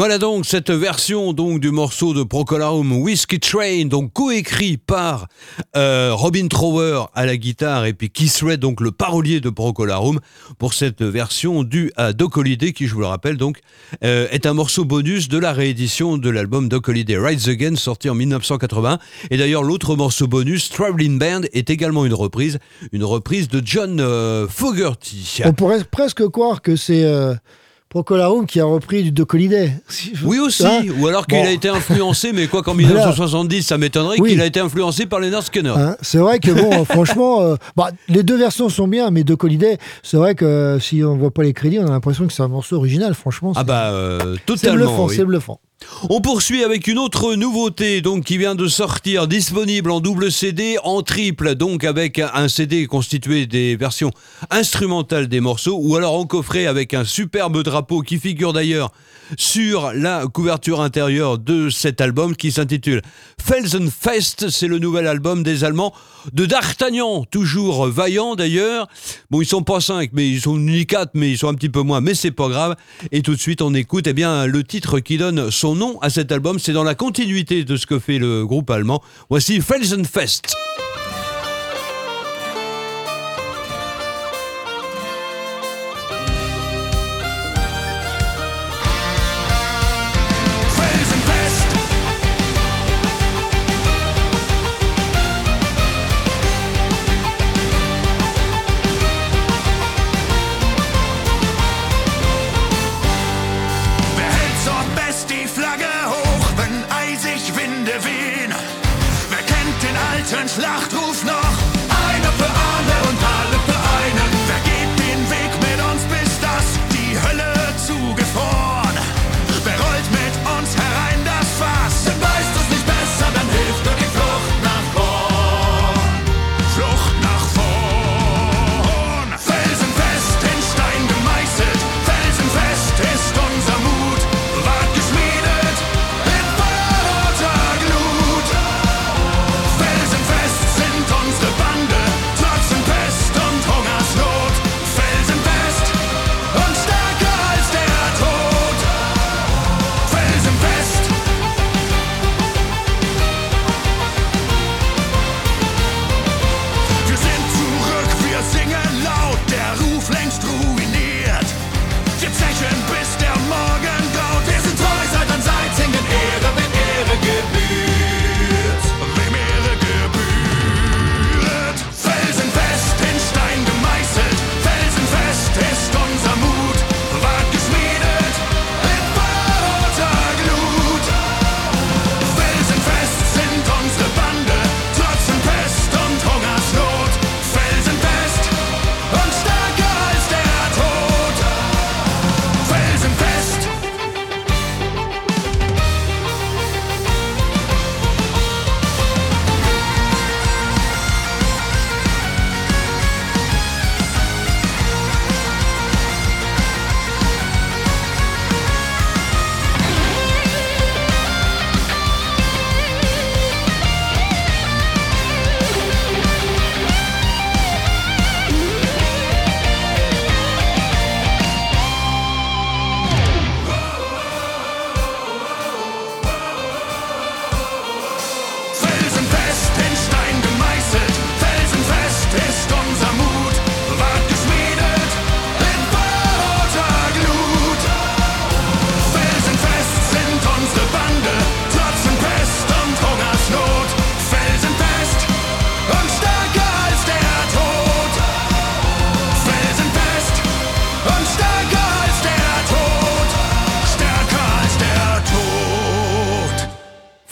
Voilà donc cette version donc du morceau de Procolarum Whiskey Train, donc coécrit par euh, Robin Trower à la guitare et puis Keith Red, donc le parolier de Procolarum, pour cette version due à Doc Holliday, qui je vous le rappelle donc euh, est un morceau bonus de la réédition de l'album Doc Holliday Rides Again sorti en 1980. Et d'ailleurs l'autre morceau bonus, Traveling Band, est également une reprise, une reprise de John euh, Fogerty.
On pourrait presque croire que c'est Procolarum qui a repris du Doc Holliday.
Oui aussi,
Hein
ou alors qu'il
Bon.
a été influencé, mais quoi qu'en
Voilà.
1970, ça m'étonnerait
Oui.
qu'il a été influencé par Leonard Skinner.
Hein, c'est vrai que bon, franchement, euh, bah, les deux versions sont bien, mais Doc Holliday, c'est vrai que euh, si on voit pas les crédits, on a l'impression que c'est un morceau original. Franchement,
Ah
c'est-
bah euh,
c'est
totalement.
bluffant,
oui.
c'est bluffant.
On poursuit avec une autre nouveauté donc qui vient de sortir, disponible en double CD, en triple, donc avec un CD constitué des versions instrumentales des morceaux, ou alors en coffret avec un superbe drapeau qui figure d'ailleurs sur la couverture intérieure de cet album qui s'intitule Felsenfest. C'est le nouvel album des Allemands de D'Artagnan, toujours vaillant d'ailleurs. Bon, ils sont pas cinq, mais ils sont ni quatre, mais ils sont un petit peu moins, mais c'est pas grave. Et tout de suite, on écoute eh bien le titre qui donne son nom à cet album. C'est dans la continuité de ce que fait le groupe allemand. Voici. Felsenfest.
Schlachtruf noch?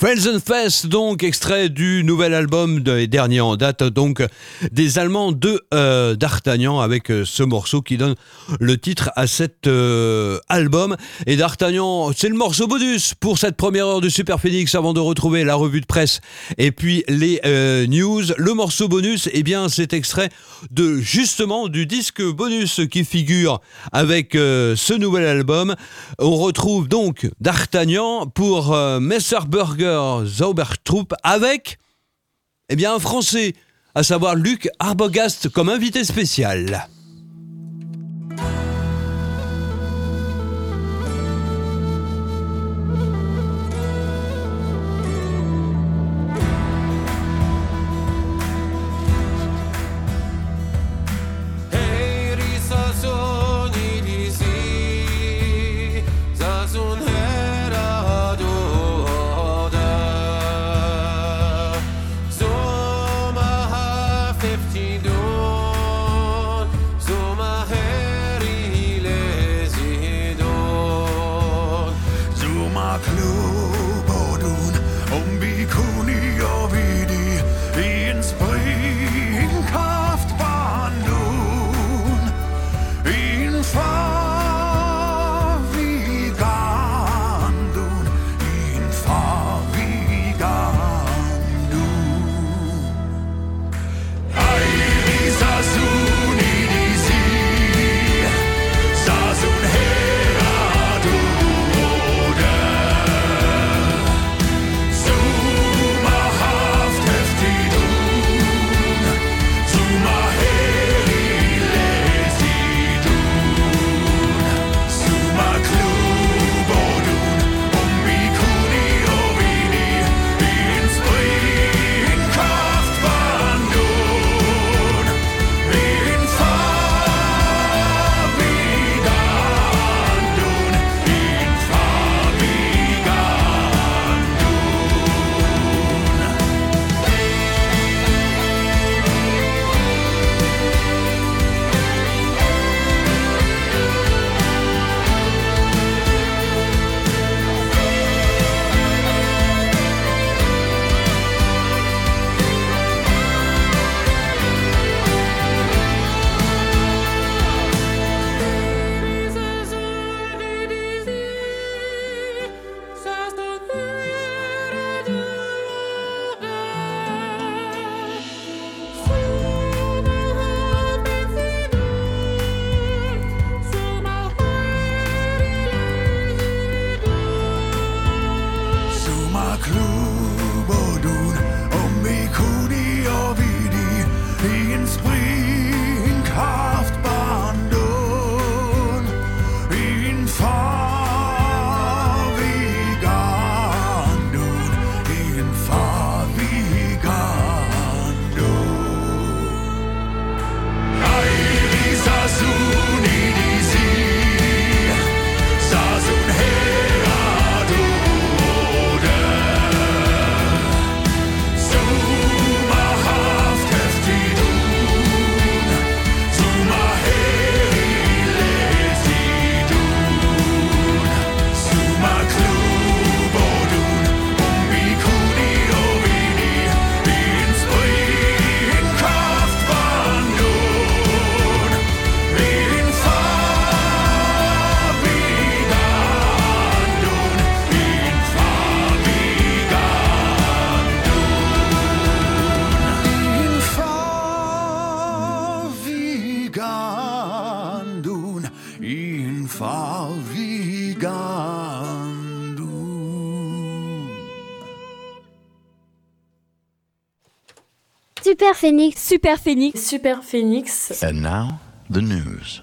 Felsenfest,
donc extrait du nouvel album des derniers en date, donc des Allemands de euh, d'Artagnan, avec euh, ce morceau qui donne le titre à cet euh, album. Et d'Artagnan, c'est le morceau bonus pour cette première heure de Super Phoenix avant de retrouver la revue de presse et puis les news. Le morceau bonus, eh bien, c'est extrait de justement du disque bonus qui figure avec ce nouvel album. On retrouve donc d'Artagnan pour euh, Messerburger Zaubertrupp avec eh bien, un Français, à savoir Luc Arbogast comme invité spécial.
Super Phoenix.
Super Phoenix. Super Phoenix.
And now, the news.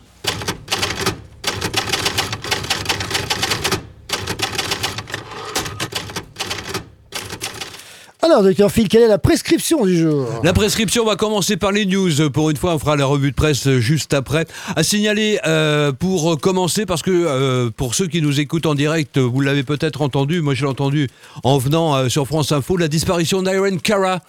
Alors, docteur Phil, quelle est la prescription du jour?
La prescription va commencer par les news. Pour une fois, on fera la revue de presse juste après. À signaler euh, pour commencer, parce que euh, pour ceux qui nous écoutent en direct, vous l'avez peut-être entendu, moi je l'ai entendu en venant euh, sur France Info, la disparition d'Irene Cara.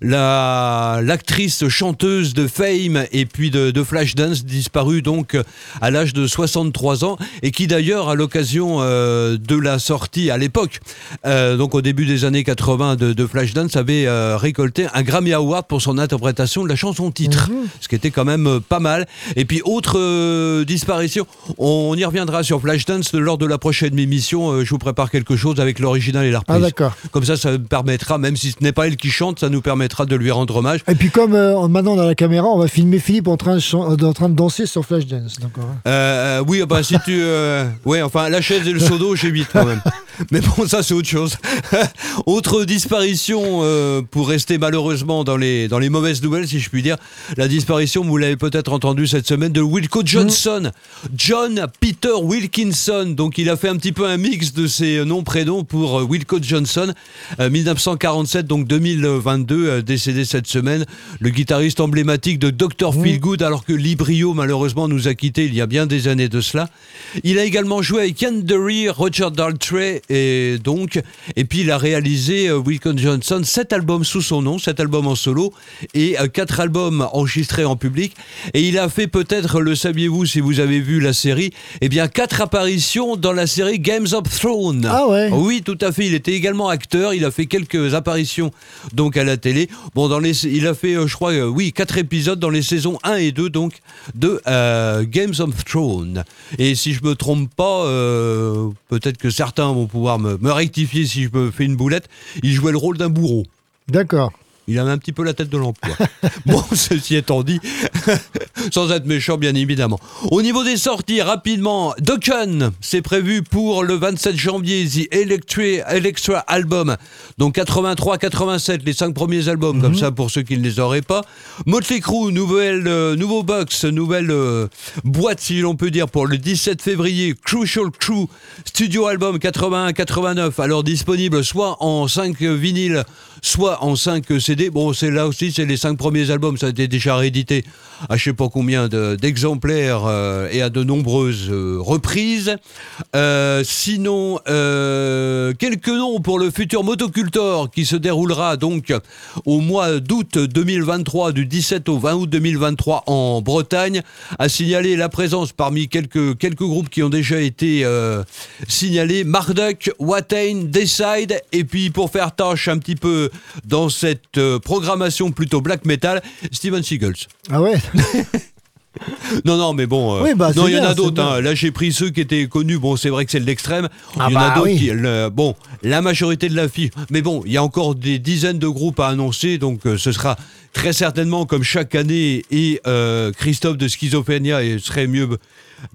La l'actrice chanteuse de Fame et puis de, de Flashdance disparue donc à l'âge de 63 ans et qui d'ailleurs à l'occasion euh, de la sortie à l'époque euh, donc au début des années 80 de, de Flashdance avait euh, récolté un Grammy Award pour son interprétation de la chanson titre ce qui était quand même pas mal. Et puis autre disparition on y reviendra sur Flashdance lors de la prochaine émission je vous prépare quelque chose avec l'original et la reprise.
Ah,
comme ça ça permettra même si ce n'est pas elle qui chante ça nous permettra de lui rendre hommage
Et puis comme euh, maintenant dans la caméra, on va filmer Philippe en train de, euh, en train de danser sur Flashdance. Hein.
Euh, oui, bah si tu. euh, ouais, enfin, la chaise et le seau d'eau, j'évite quand même. Mais bon, ça, c'est autre chose. autre disparition, euh, pour rester malheureusement dans les, dans les mauvaises nouvelles, si je puis dire. La disparition, vous l'avez peut-être entendu cette semaine, de Wilco Johnson. John Peter Wilkinson. Donc, il a fait un petit peu un mix de ses noms, prénoms pour euh, Wilco Johnson. Euh, 1947, donc 2022, euh, décédé cette semaine. Le guitariste emblématique de Dr. Feelgood, alors que Librio, malheureusement, nous a quittés il y a bien des années de cela. Il a également joué avec Ian Dury, Roger Daltrey, et donc, et puis il a réalisé, euh, Johnson, sept albums sous son nom, sept albums en solo, et euh, quatre albums enregistrés en public. Et il a fait peut-être, le saviez-vous si vous avez vu la série, eh bien, quatre apparitions dans la série Games of Thrones.
Ah ouais
Oui, tout à fait. Il était également acteur. Il a fait quelques apparitions donc à la télé. Il a fait, euh, je crois, euh, oui, quatre épisodes dans les saisons 1 et 2 donc de euh, Games of Thrones. Et si je me trompe pas, peut-être que certains vont pouvoir me, me rectifier si je me fais une boulette. Il jouait le rôle d'un bourreau.
D'accord.
Il avait un petit peu la tête de l'emploi. bon, ceci étant dit, sans être méchant, bien évidemment. Au niveau des sorties, rapidement, Dokkan, c'est prévu pour le 27 janvier, The Electri- Electra Album. Donc 83-87, les cinq premiers albums, comme ça pour ceux qui ne les auraient pas. Motley Crue, nouvelle, euh, nouveau box, nouvelle euh, boîte, si l'on peut dire, pour le 17 février. Crucial Crew, studio album 81-89, alors disponible soit en 5 vinyles, soit en 5 CD. Bon, c'est là aussi, c'est les 5 premiers albums, ça a été déjà réédité à je sais pas combien de- d'exemplaires euh, et à de nombreuses euh, reprises. Euh, sinon, quelques noms pour le futur Motocultor qui se déroulera donc au mois d'août 2023, du 17 au 20 août 2023 en Bretagne. À signaler la présence parmi quelques, groupes qui ont déjà été signalés, Marduk, Watain, Decide, et puis pour faire tâche un petit peu dans cette euh, programmation plutôt black metal, Steven Seagulls.
Ah ouais
Non, non, mais bon, euh,
Oui, bah,
non, il y en a d'autres. hein. Là, j'ai pris ceux qui étaient connus. Bon, c'est vrai que c'est l'extrême.
Ah
il y en a
bah
d'autres
oui.
qui, le- bon, la majorité de la fille. Mais bon, il y a encore des dizaines de groupes à annoncer, donc euh, ce sera très certainement comme chaque année. Et euh, Christophe de Schizophrénia et serait mieux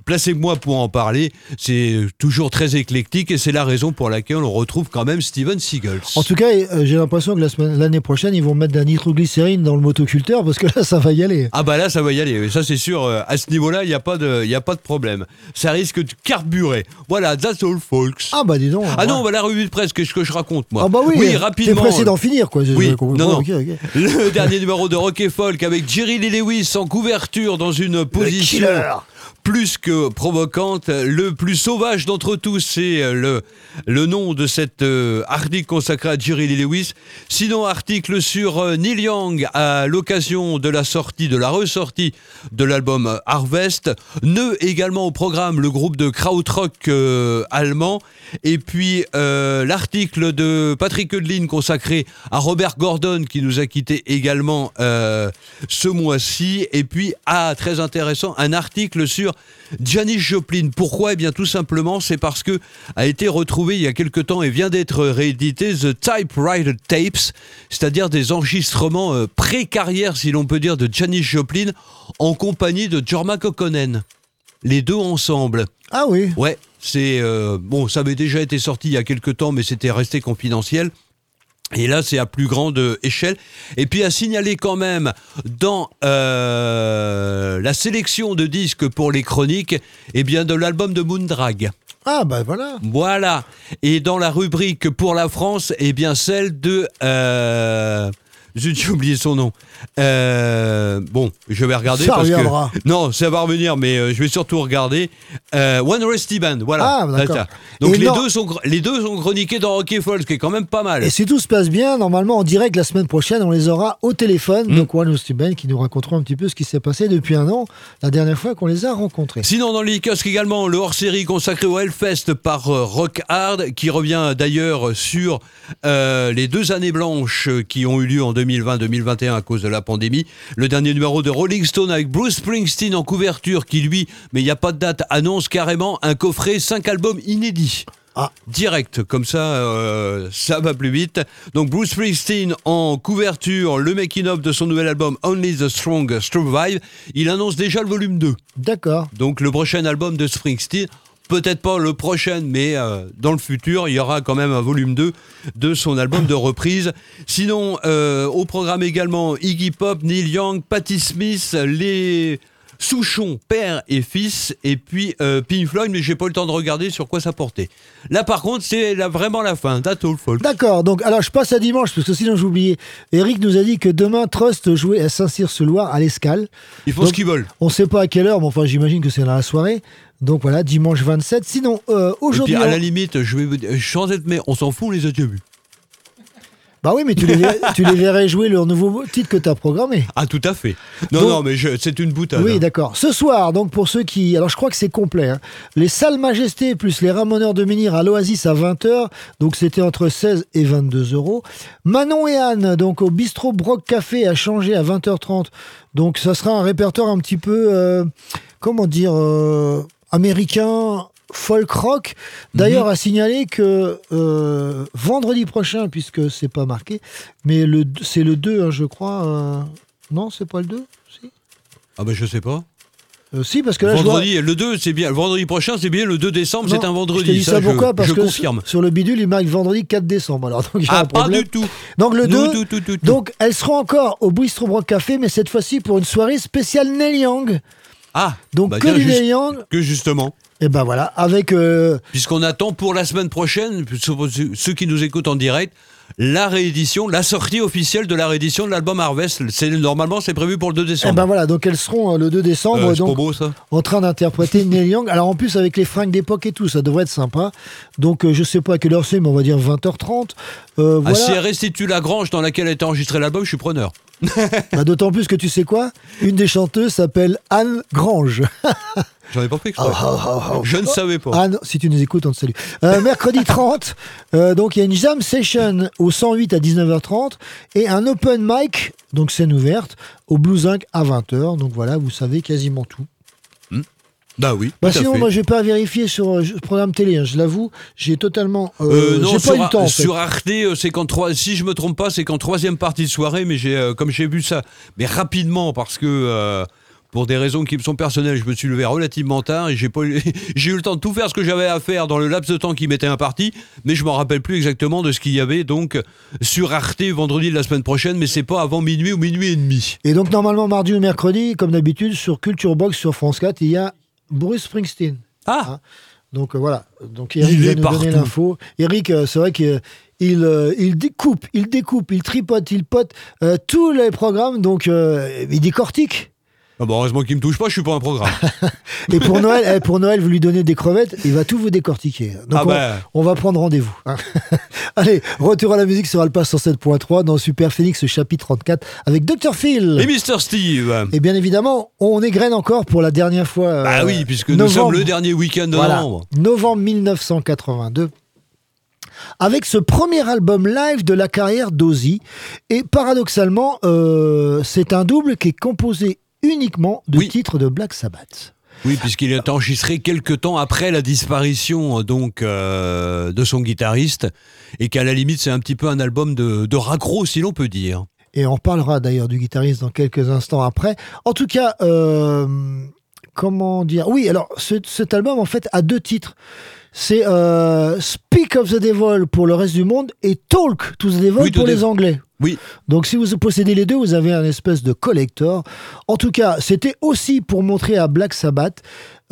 placez-moi pour en parler. C'est toujours très éclectique et c'est la raison pour laquelle on retrouve quand même Steven Seagulls.
En tout cas, euh, j'ai l'impression que la l'année prochaine, ils vont mettre de la nitroglycérine dans le motoculteur parce que là, ça va y aller.
Ah bah là ça va y aller, ça c'est sûr, euh, à ce niveau-là il n'y a, pas de- y a pas de problème. Ça risque de carburer. Voilà, that's all folks.
Ah bah dis donc.
Ah non, bah la revue de presse, qu'est-ce que je raconte moi
Ah bah oui, t'es
rapidement.
pressé d'en finir quoi.
Oui, non, non. Le dernier numéro de Rock et Folk avec Jerry Lee Lewis en couverture dans une position. Plus que provocante. Le plus sauvage d'entre tous, c'est euh, le, le nom de cet euh, article consacré à Jerry Lee Lewis. Sinon, article sur euh, Neil Young à l'occasion de la sortie, de la ressortie de l'album Harvest. Nœud également au programme, le groupe de krautrock euh, allemand. Et puis l'article de Patrick Hudlin consacré à Robert Gordon qui nous a quitté également ce mois-ci. Et puis, ah, très intéressant, un article sur Janis Joplin. Pourquoi? Eh bien, tout simplement, c'est parce que a été retrouvé il y a quelque temps et vient d'être réédité The Typewriter Tapes, c'est-à-dire des enregistrements euh, pré-carrière, si l'on peut dire, de Janis Joplin en compagnie de Jorma Kokkonen. Les deux ensemble.
Ah oui.
Ouais, c'est euh, bon, ça avait déjà été sorti il y a quelque temps, mais c'était resté confidentiel. Et là, c'est à plus grande échelle. Et puis à signaler quand même dans euh, la sélection de disques pour les chroniques, eh bien de l'album de Moondrag.
Ah bah voilà.
Voilà. Et dans la rubrique pour la France, eh bien celle de. Euh, j'ai oublié son nom. Euh, bon, je vais regarder
Ça
parce
reviendra.
que non, ça va revenir, mais euh, je vais surtout regarder euh, One Rusty Band. Voilà.
Ah, d'accord.
Donc les
non-
deux sont les deux sont chroniqués dans Rock and Folk, ce qui est quand même pas mal.
Et si tout se passe bien, normalement en direct la semaine prochaine, on les aura au téléphone.
Hmm.
Donc One Stuben qui nous raconteront un petit peu ce qui s'est passé depuis un an, la dernière fois qu'on les a rencontrés.
Sinon, dans les kiosques également, le hors-série consacré au Hellfest par euh, Rock Hard, qui revient d'ailleurs sur les deux années blanches qui ont eu lieu en 2020-2021 à cause de la pandémie. Le dernier numéro de Rolling Stone avec Bruce Springsteen en couverture, qui lui, mais il n'y a pas de date, annonce carrément un coffret 5 albums inédits.
Ah.
Direct, comme ça, euh, ça va plus vite. Donc Bruce Springsteen en couverture, le making-of de son nouvel album Only the Strong Survive. Il annonce déjà le volume 2.
D'accord.
Donc le prochain album de Springsteen, peut-être pas le prochain, mais euh, dans le futur, il y aura quand même un volume 2 de son album de reprise. Sinon, euh, au programme également Iggy Pop, Neil Young, Patti Smith, les Souchon, père et fils, et puis euh, Pink Floyd, mais j'ai pas eu le temps de regarder sur quoi ça portait. Là, par contre, c'est vraiment la fin. That's all, folks.
D'accord, donc alors je passe à dimanche parce que sinon j'ai oublié. Eric nous a dit que demain Trust jouait à Saint-Cyr-sur-Loire à l'Escale.
Ils font
Donc,
ce qu'ils veulent.
On sait pas à quelle heure, mais enfin j'imagine que c'est dans la soirée. Donc voilà, dimanche 27. Sinon, euh,
Et puis
aujourd'hui.
à
on-
la limite, je vais vous dire, sans être mais on s'en fout, on les a déjà vus?
Bah oui, mais tu les, verrais, tu les verrais jouer leur nouveau titre que tu as programmé.
Ah, tout à fait. Non,
Donc-
non, mais c'est une boutade.
Oui,
hein.
d'accord. Ce soir, donc pour ceux qui. Alors je crois que c'est complet. hein. Les Salles Majestés plus les Ramoneurs de Menhir à l'Oasis à 20h. Donc c'était entre 16 et 22 euros. Manon et Anne, donc au bistrot Broc Café à changer à 20h30. Donc ça sera un répertoire un petit peu. euh, comment dire euh, Américain. Folk rock. D'ailleurs, à signaler que euh, vendredi prochain, puisque c'est pas marqué, mais le, c'est le 2, hein, je crois. euh, non, c'est pas le 2 Si?
Ah, ben je sais pas.
Euh, si, parce que là, je vois-
vendredi, le 2, c'est bien. Le vendredi prochain, c'est bien. Le 2 décembre, c'est un vendredi.
Je te dis ça, pourquoi Parce
je
que
confirme.
sur- le bidule, il marque vendredi 4 décembre. Alors, donc,
Ah, pas du tout.
Donc, le
Non,
2,
tout, tout, tout, tout.
donc elles seront encore au Bistro Broc Café, mais cette fois-ci pour une soirée spéciale Neil Young.
Ah,
Donc,
bah
que Neil Young.
que justement.
Et ben voilà, avec. euh,
Puisqu'on attend pour la semaine prochaine, ceux qui nous écoutent en direct, la réédition, la sortie officielle de la réédition de l'album Harvest. C'est normalement c'est prévu pour le 2
eh
décembre.
ben voilà, donc elles seront euh, le 2 décembre
Euh, c'est pas
donc,
beau ça
en train d'interpréter Neil Young. Alors en plus avec les fringues d'époque et tout, ça devrait être sympa. Donc euh, je sais pas à quelle heure c'est, mais on va dire 20h30. Euh,
Ah,
voilà.
si elle restitue la grange dans laquelle a été enregistré l'album, je suis preneur.
Bah, D'autant plus que tu sais quoi? Une des chanteuses s'appelle Anne Grange.
J'en ai pas fait exprès.
Oh, oh, oh, oh.
Je ne savais pas.
Anne, si tu nous écoutes, on te salue. Euh, mercredi 30, euh, donc il y a une jam session au 108 à 19h30 et un open mic, donc scène ouverte, au Blues Inc à 20h. Donc voilà, vous savez quasiment tout.
Bah oui.
Bah sinon, moi, je vais pas vérifier sur euh, programme télé. hein, je l'avoue, j'ai totalement, euh,
Euh, non,
j'ai
sur,
pas eu le temps. en fait.
sur Arte, euh, c'est qu'en trois, si je me trompe pas, c'est qu'en troisième partie de soirée, mais j'ai, euh, comme j'ai vu ça, mais rapidement parce que pour des raisons qui me sont personnelles, je me suis levé relativement tard et j'ai pas eu, j'ai eu le temps de tout faire ce que j'avais à faire dans le laps de temps qui m'était imparti, mais je me rappelle plus exactement de ce qu'il y avait donc sur Arte vendredi de la semaine prochaine, mais c'est pas avant minuit ou minuit et demi.
Et donc normalement mardi ou mercredi, comme d'habitude, sur Culture Box sur France 4, il y a Bruce Springsteen.
Ah
Donc euh, voilà, donc Eric
Il
vient nous donner l'info. Eric, euh, c'est vrai qu'il il, euh, il découpe, il découpe, il tripote, il pote tous les programmes, donc il décortique.
Ah bah heureusement qu'il me touche pas, je suis pas un programme.
Et pour Noël, eh, pour Noël, vous lui donnez des crevettes, il va tout vous décortiquer. Donc
Ah
on,
bah.
on va prendre rendez-vous. hein. Allez, retour à la musique sur Alpha 107.3 dans Super Phoenix chapitre 34 avec Dr Phil.
Et Mister Steve
Et bien évidemment, on égrène encore pour la dernière fois. euh,
Ah oui, puisque nous sommes le dernier week-end de
Voilà,
novembre.
novembre 1982. Avec ce premier album live de la carrière d'Ozzy. Et paradoxalement, euh, c'est un double qui est composé uniquement de titres de Black Sabbath.
Oui, puisqu'il est enregistré quelques temps après la disparition euh, donc euh, de son guitariste, et qu'à la limite c'est un petit peu un album de, de raccro, si l'on peut dire.
Et on parlera d'ailleurs du guitariste dans quelques instants après. En tout cas, euh, comment dire? Oui, alors ce- cet album en fait a deux titres. C'est euh, Speak of the Devil pour le reste du monde et Talk to the Devil
Oui,
pour les Anglais.
Oui.
Donc si vous possédez les deux, vous avez un espèce de collector. En tout cas, c'était aussi pour montrer à Black Sabbath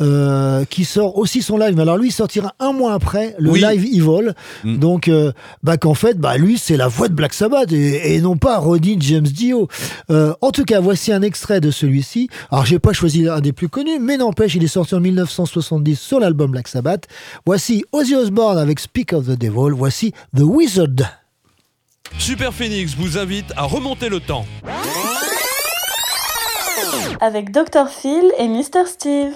euh, qui sort aussi son live. Mais alors lui, il sortira un mois après le
Oui.
live Evil.
Mm.
Donc euh, bah, qu'en fait, bah, lui, c'est la voix de Black Sabbath et, et non pas Roddy James Dio. Euh, en tout cas, voici un extrait de celui-ci. Alors j'ai pas choisi un des plus connus, mais n'empêche, il est sorti en 1970 sur l'album Black Sabbath. Voici Ozzy Osbourne avec Speak of the Devil. Voici The Wizard.
Super Phoenix vous invite à remonter le temps.
Avec Dr Phil et Mr Steve.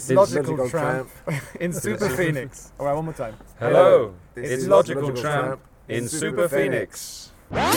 It's, it's logical, logical tramp, tramp. in Super Phoenix. All right, one more time.
Hello. It's, logical, logical tramp, tramp in Super,
Super Phoenix. Phoenix.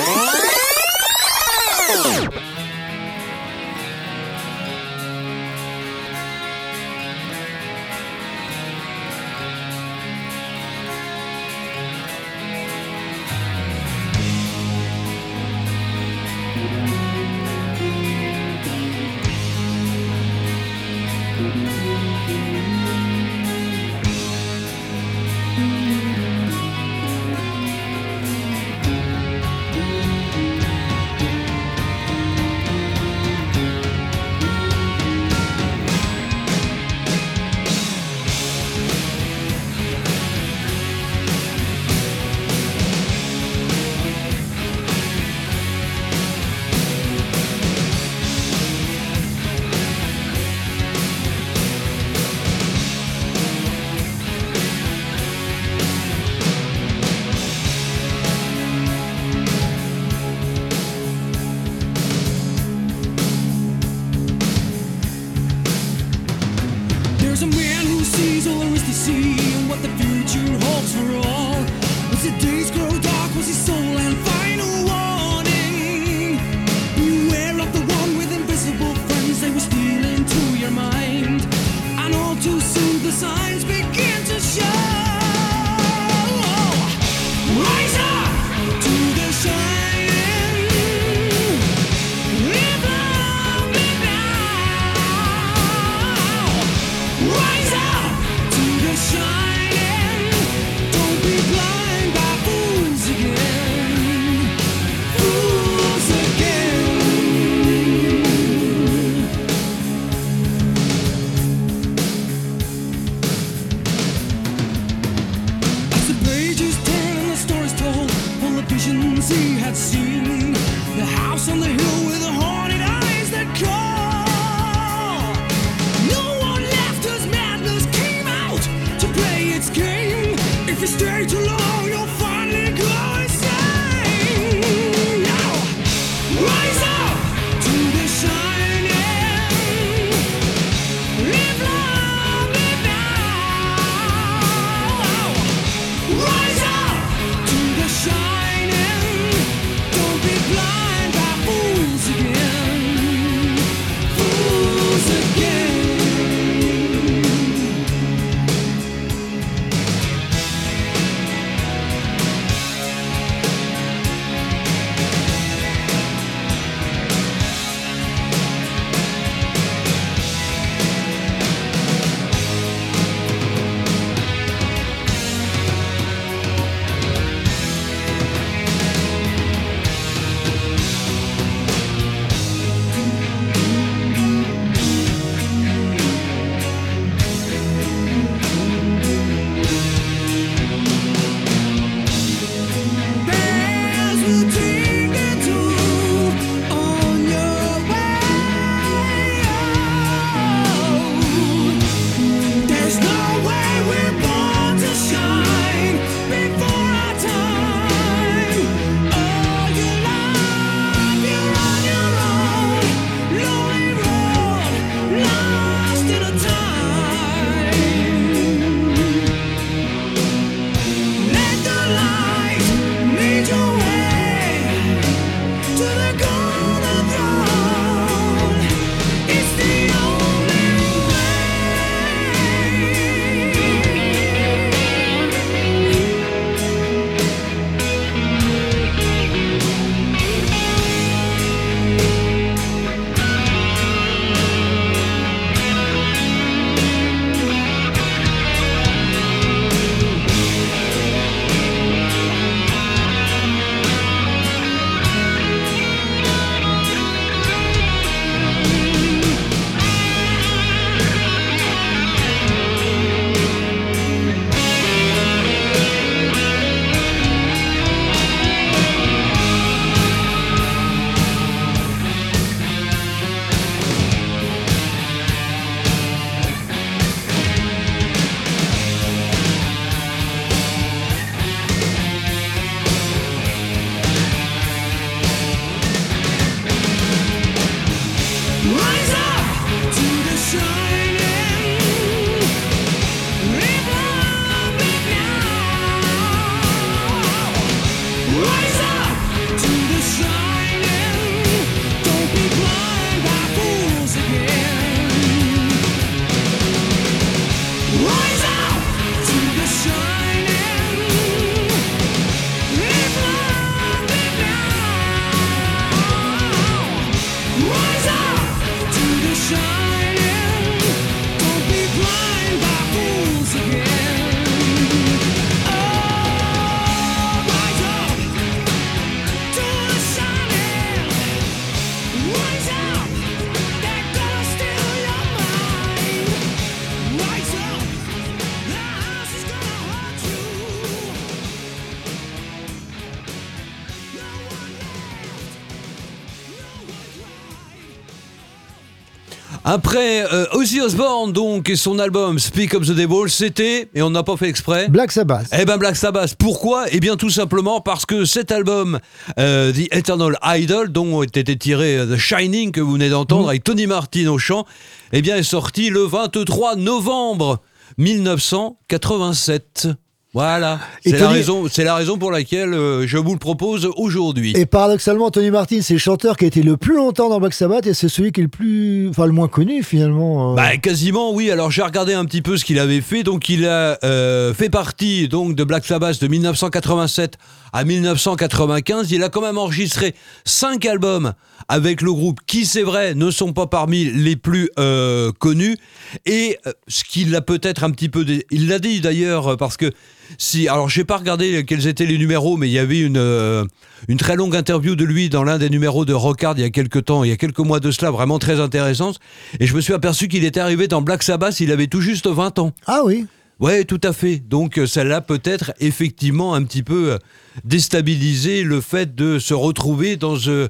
Après euh, Ozzy Osbourne donc et son album Speak of the Devil, c'était et on n'a pas fait exprès.
Black Sabbath.
Eh ben Black Sabbath. Pourquoi? Eh bien tout simplement parce que cet album, euh, The Eternal Idol, dont était tiré euh, The Shining que vous venez d'entendre avec Tony Martin au chant, eh bien est sorti le 23 novembre 1987. Voilà, c'est la,
Tony-
raison, la raison pour laquelle euh, je vous le propose aujourd'hui.
Et paradoxalement, Tony Martin, c'est le chanteur qui a été le plus longtemps dans Black Sabbath et c'est celui qui est le plus, enfin le moins connu finalement. euh.
Bah quasiment oui. Alors j'ai regardé un petit peu ce qu'il avait fait. Donc il a euh, fait partie donc de Black Sabbath de 1987 à 1995. Il a quand même enregistré cinq albums avec le groupe qui c'est vrai ne sont pas parmi les plus euh, connus. Et euh, ce qui l'a peut-être un petit peu, il l'a dit d'ailleurs euh, parce que si alors j'ai pas regardé quels étaient les numéros, mais il y avait une une très longue interview de lui dans l'un des numéros de Rockard il y a quelques temps, il y a quelques mois de cela, vraiment très intéressante. Et je me suis aperçu qu'il était arrivé dans Black Sabbath, il avait tout juste 20 ans.
Ah oui.
Ouais, tout à fait. Donc euh, ça l'a peut-être effectivement un petit peu euh, déstabilisé le fait de se retrouver dans euh,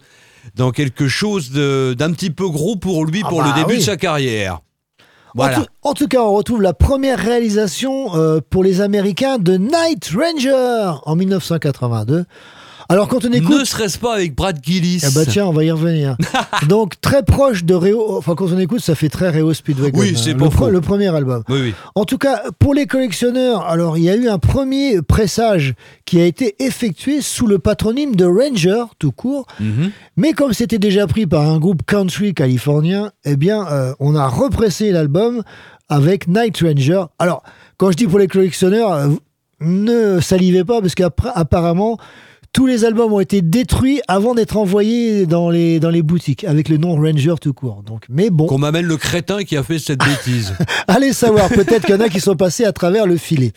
dans quelque chose d'un petit peu gros pour lui
Ah
pour
bah
le début
oui.
de sa carrière.
En,
Voilà.
tout, en tout cas, on retrouve la première réalisation euh, pour les Américains de Night Ranger en 1982. Alors quand on écoute...
Ne serait-ce pas avec Brad Gillis
Ah bah tiens, on va y revenir. Donc très proche de Réo, enfin quand on écoute, ça fait très Réo Speedwagon.
Oui,
hein,
c'est pas faux.
le premier album.
Oui, oui.
En tout cas, pour les collectionneurs, alors il y a eu un premier pressage qui a été effectué sous le patronyme de Ranger, tout court.
Mhm.
Mais comme c'était déjà pris par un groupe country californien, eh bien, euh, on a repressé l'album avec Night Ranger. Alors, quand je dis pour les collectionneurs, euh, ne salivez pas parce qu'apparemment, tous les albums ont été détruits avant d'être envoyés dans les, dans les boutiques avec le nom Ranger tout court. Donc, mais bon,
Qu'on m'amène le crétin qui a fait cette bêtise.
allez savoir, peut-être qu'il y en a qui sont passés à travers le filet.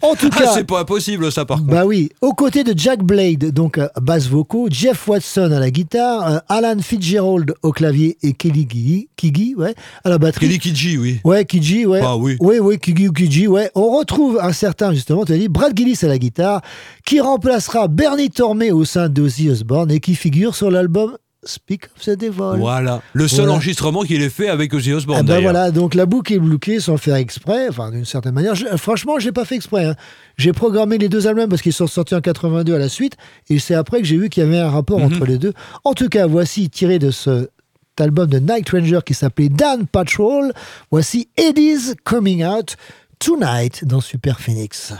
En tout
Ah,
cas,
c'est pas impossible ça par contre.
bah oui, aux côtés de Jack Blade, donc euh, basse vocaux, Jeff Watson à la guitare, euh, Alan Fitzgerald au clavier et Kelly Kigi, Kigi ouais, à la batterie.
Kelly Kiji, oui.
Ouais, Kiji, ouais.
Ah oui.
Oui, oui, Kigi ou Kiji, ouais. On retrouve un certain, justement, tu as dit, Brad Gillis à la guitare, qui remplacera Bernie Tormé au sein d'Ozzy Osbourne et qui figure sur l'album Speak of the Devil.
Voilà. Le seul
Voilà.
enregistrement qu'il ait fait avec Ozzy Osbourne.
Ah ben voilà, donc la boucle est bloquée sans le faire exprès, enfin d'une certaine manière. Je- franchement, pas fait exprès. hein. J'ai programmé les deux albums parce qu'ils sont sortis en 82 à la suite, et c'est après que j'ai vu qu'il y avait un rapport
Mhm.
entre les deux. En tout cas, voici tiré de ce cet album de Night Ranger qui s'appelait Dan Patrol. Voici Eddie's Coming Out Tonight dans Super Phoenix.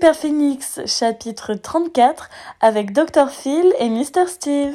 Super Phoenix, chapitre 34, avec Dr. Phil et Mr. Steve.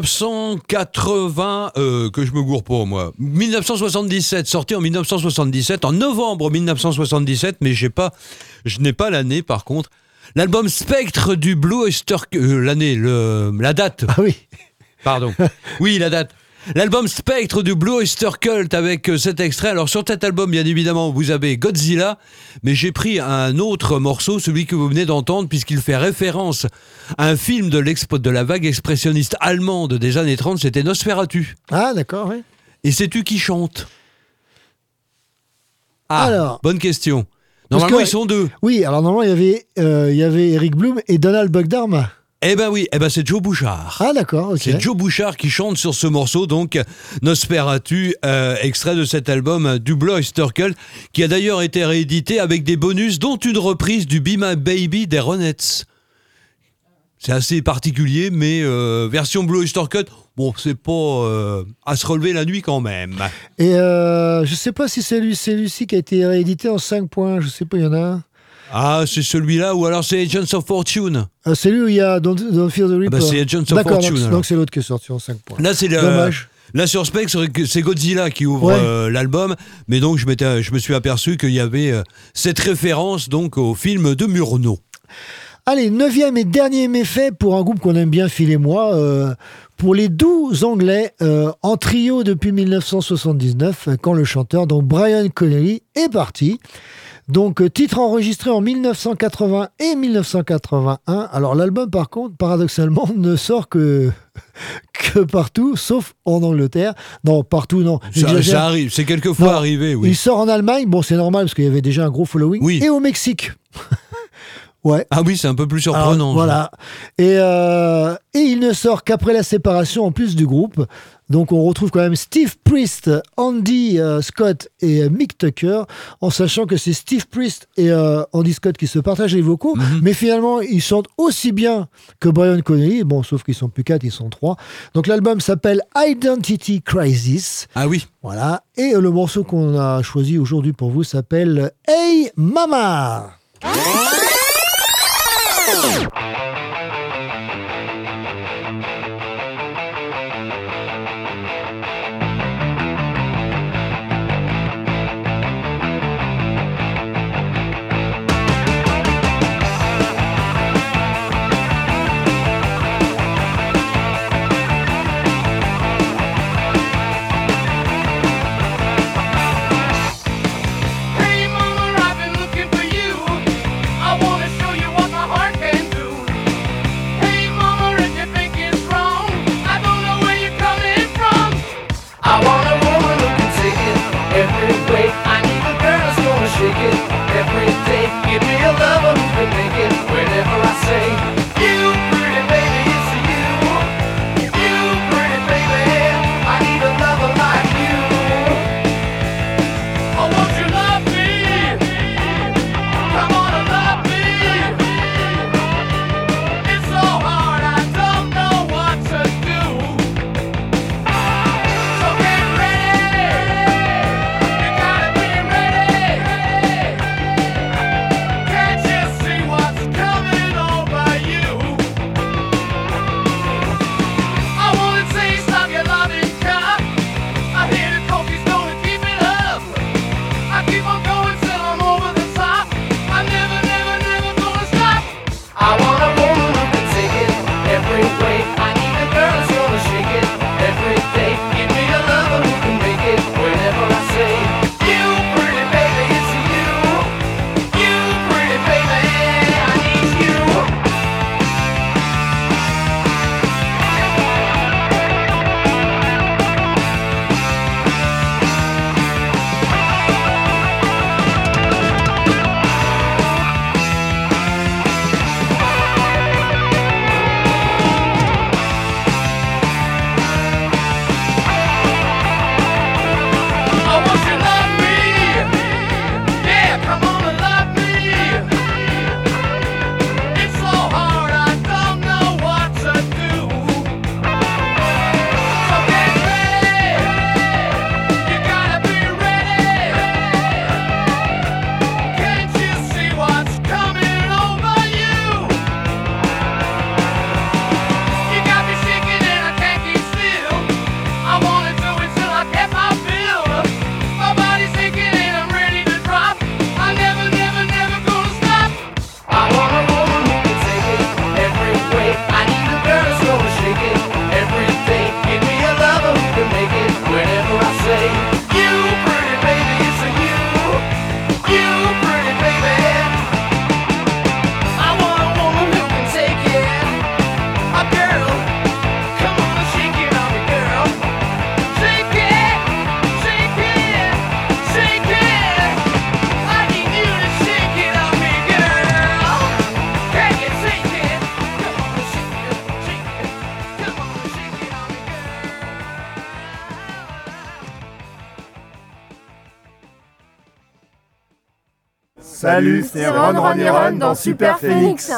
1980, euh, que je me gourre pas moi, 1977, sorti en 1977, en novembre 1977, mais j'ai pas, je n'ai pas l'année par contre. L'album Spectre du Blue Oyster, euh, l'année, la date.
Ah oui.
Pardon. Oui, la date. L'album Spectre du Blue Oyster Cult avec euh, cet extrait. Alors sur cet album, bien évidemment, vous avez Godzilla, mais j'ai pris un autre morceau, celui que vous venez d'entendre, puisqu'il fait référence à un film de, de la vague expressionniste allemande des années 30, c'était Nosferatu.
Ah, d'accord, oui.
Et sais-tu qui chante Ah,
Alors.
bonne question. Normalement,
que-
ils sont deux.
Oui, alors normalement, il y avait, euh, il y avait Eric Bloom et Donald Bugdarm.
Eh ben oui, eh ben c'est Joe Bouchard.
Ah, d'accord, ok.
C'est Joe Bouchard qui chante sur ce morceau, donc Nosferatu, euh, extrait de cet album euh, du Blue Oyster Cult, qui a d'ailleurs été réédité avec des bonus, dont une reprise du Be My Baby des Ronettes. C'est assez particulier, mais euh, version Blue Oyster Cult, bon, c'est pas euh, à se relever la nuit quand même.
Et je sais pas si c'est lui, c'est qui a été réédité en 5 points. Je sais pas, il y en a un.
Ah, c'est celui-là, ou alors c'est Agents of Fortune.
Ah, c'est lui où il y a Don't, Don't Fear the Reaper.
bah, c'est Agents of
D'accord,
Fortune,
donc- c'est l'autre qui est sorti en 5 points.
Là, c'est le.
Dommage.
Là, sur c'est Godzilla qui ouvre
Ouais.
euh, l'album. Mais donc, je, m'étais- je me suis aperçu qu'il y avait euh, cette référence donc au film de Murnau.
Allez, neuvième et dernier méfait pour un groupe qu'on aime bien, Phil et moi. euh, pour les 12 Anglais euh, en trio depuis 1979, euh, quand le chanteur, donc Brian Connelly, est parti. Donc, euh, titre enregistré en 1980 et 1981. Alors, l'album, par contre, paradoxalement, ne sort que, que partout, sauf en Angleterre. Non, partout, non.
Ça, arrive, c'est quelquefois
Non,
arrivé, oui.
Il sort en Allemagne, bon, c'est normal parce qu'il y avait déjà un gros following.
Oui.
Et au Mexique. ouais.
Ah oui, c'est un peu plus
Alors,
surprenant. ça.
voilà. Et, euh, et il ne sort qu'après la séparation en plus du groupe. Donc on retrouve quand même Steve Priest, Andy euh, Scott et euh, Mick Tucker, en sachant que c'est Steve Priest et euh, Andy Scott qui se partagent les vocaux,
Mhm.
mais finalement ils chantent aussi bien que Brian Connelly, bon sauf qu'ils sont plus quatre, ils sont trois. Donc l'album s'appelle Identity Crisis.
Ah oui.
Voilà. Et le morceau qu'on a choisi aujourd'hui pour vous s'appelle Hey Mama.
Salut, c'est Ron Ronny Ron dans Super Phoenix.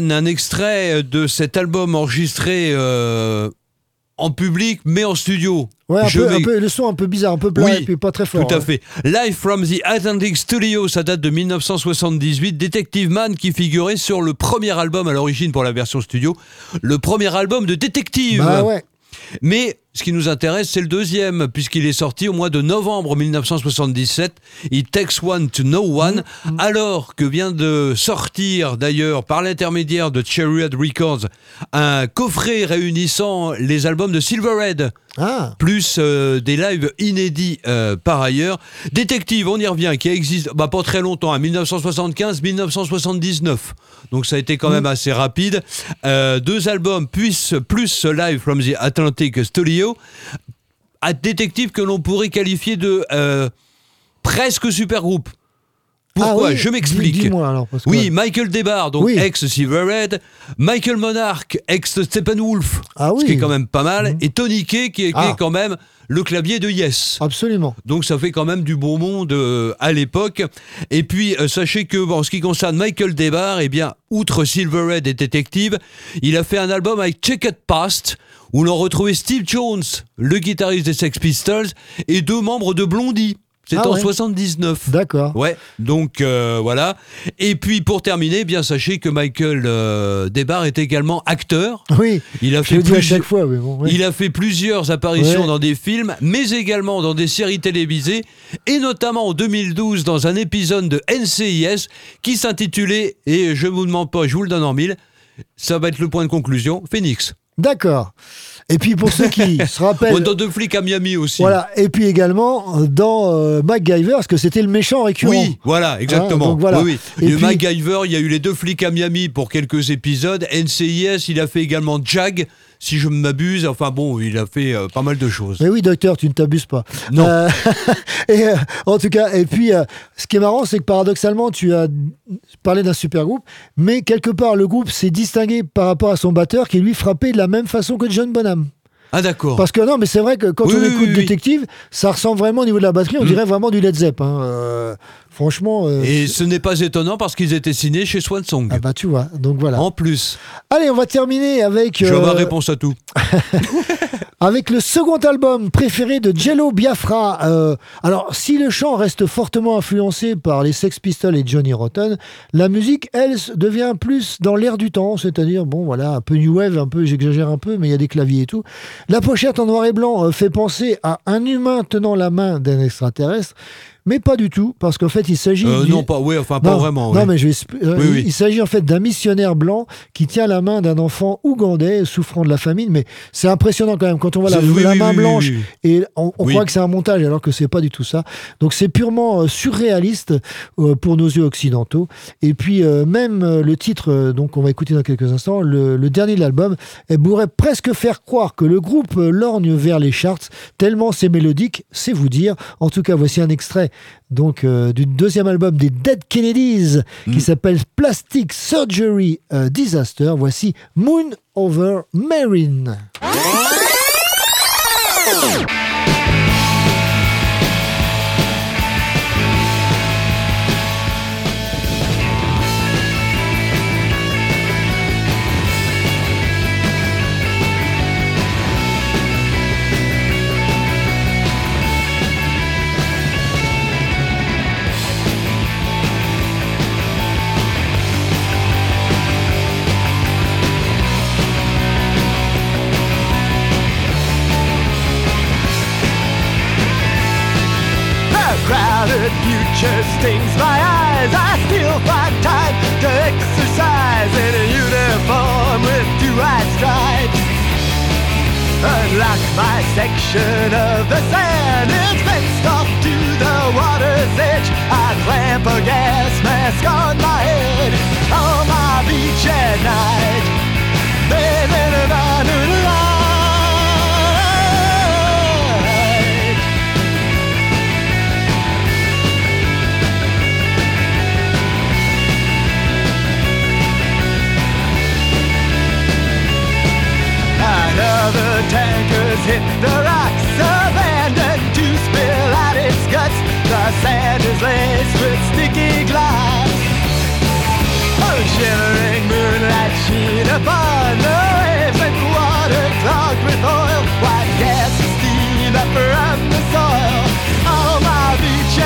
Detective un extrait de cet album enregistré euh, en public mais en studio.
Ouais, un
Je
peu,
vais-
un peu- le son un peu bizarre, un peu plat
Oui,
et puis pas très fort.
Tout à fait. Live from the Atlantic Studio, ça date de 1978. Detective Man qui figurait sur le premier album à l'origine pour la version studio. Le premier album de Détective.
Bah ouais.
Mais ce qui nous intéresse, c'est le deuxième, puisqu'il est sorti au mois de novembre 1977. It Takes One to Know One, alors que vient de sortir d'ailleurs par l'intermédiaire de Chariot Records un coffret réunissant les albums de Silverhead. Plus euh, des lives inédits euh, par ailleurs. Détective, on y revient, qui existe bah, pas très longtemps, hein, 1975-1979. Donc ça a été quand même assez rapide. Euh, deux albums, plus, plus live from the Atlantic Studio. Un détective que l'on pourrait qualifier de euh, presque super groupe. Pourquoi
Ah oui,
Je m'explique. Oui, Michael Debar, donc
Oui.
ex Silverhead, Michael Monarch, ex Steppenwolf,
Ah oui.
ce qui est quand même pas mal, et Tony Kay, qui est,
Ah.
quand même le clavier de Yes.
Absolument.
Donc ça fait quand même du bon monde euh, à l'époque. Et puis euh, sachez que bon, en ce qui concerne Michael Debar, eh bien, outre Silverhead et Detective, il a fait un album avec Checked Past où l'on retrouvait Steve Jones, le guitariste des Sex Pistols, et deux membres de Blondie. C'était
Ah
en
ouais.
79.
D'accord.
Ouais, donc euh, voilà. Et puis pour terminer, bien sachez que Michael euh, Debar est également acteur.
Oui.
Il a
Je
fait
le dis à
plusieurs-
chaque fois, mais bon. ouais.
il a fait plusieurs apparitions
Ouais.
dans des films, mais également dans des séries télévisées, et notamment en 2012 dans un épisode de NCIS qui s'intitulait, et je vous demande pas, je vous le donne en mille, ça va être le point de conclusion, Phoenix.
D'accord. Et puis pour ceux qui se rappellent.
Dans deux flics à Miami aussi.
Voilà, et puis également euh, dans euh, MacGyver, parce que c'était le méchant récurrent.
Oui, voilà, exactement.
Hein, donc voilà.
Oui, oui.
Et
Le
puis-
MacGyver, il y a eu les deux flics à Miami pour quelques épisodes. NCIS, il a fait également Jag, si je m'abuse. Enfin bon, il a fait euh, pas mal de choses.
Mais oui, docteur, tu ne t'abuses pas.
Non.
Euh, et, euh, en tout cas, et puis, ce qui est marrant, c'est que paradoxalement, tu as parlé d'un super groupe, mais quelque part, le groupe s'est distingué par rapport à son batteur qui lui frappait de la même façon que John Bonham.
Ah d'accord.
Parce que non, mais c'est vrai que quand
Oui,
on
oui,
écoute
oui.
Détective, ça ressemble vraiment au niveau de la batterie, on
Mm.
dirait vraiment du Led Zepp. hein. Euh, franchement. euh,
Et ce n'est pas étonnant parce qu'ils étaient signés chez Swansong.
Ah bah tu vois, donc voilà.
En plus,
Allez, on va terminer avec.
je
euh,
ma réponse à tout.
avec le second album préféré de Jello Biafra. Euh, alors, si le chant reste fortement influencé par les Sex Pistols et Johnny Rotten, la musique, elle, devient plus dans l'air du temps, c'est-à-dire, bon, voilà, un peu new wave, un peu, j'exagère un peu, mais il y a des claviers et tout. La pochette en noir et blanc euh, fait penser à un humain tenant la main d'un extraterrestre. Mais pas du tout, parce qu'en fait, il s'agit.
Euh,
du-
non, pas, oui, enfin pas
non,
vraiment.
Non,
oui.
mais je vais euh,
Oui,
il,
oui.
il s'agit en fait d'un missionnaire blanc qui tient la main d'un enfant ougandais souffrant de la famine. Mais c'est impressionnant quand même quand on voit la, main blanche et on, on croit que c'est un montage alors que c'est pas du tout ça. Donc c'est purement euh, surréaliste euh, pour nos yeux occidentaux. Et puis même le titre, donc on va écouter dans quelques instants, le, le dernier de l'album, elle pourrait presque faire croire que le groupe lorgne vers les charts tellement c'est mélodique, c'est vous dire. En tout cas, voici un extrait donc euh, du deuxième album des Dead Kennedys qui s'appelle Plastic Surgery euh, Disaster. Voici Moon Over Marine.
Future stings my eyes. I still find time to exercise in a uniform with two white stripes. Unlock my section of the sand. It's fenced off to the water's edge. I clamp a gas mask on my head on my beach at night. Bathing in the sand is laced with sticky glass. A shimmering moonlight sheen upon the waves and water clogged with oil. White gas and steam up from the soil. On my beach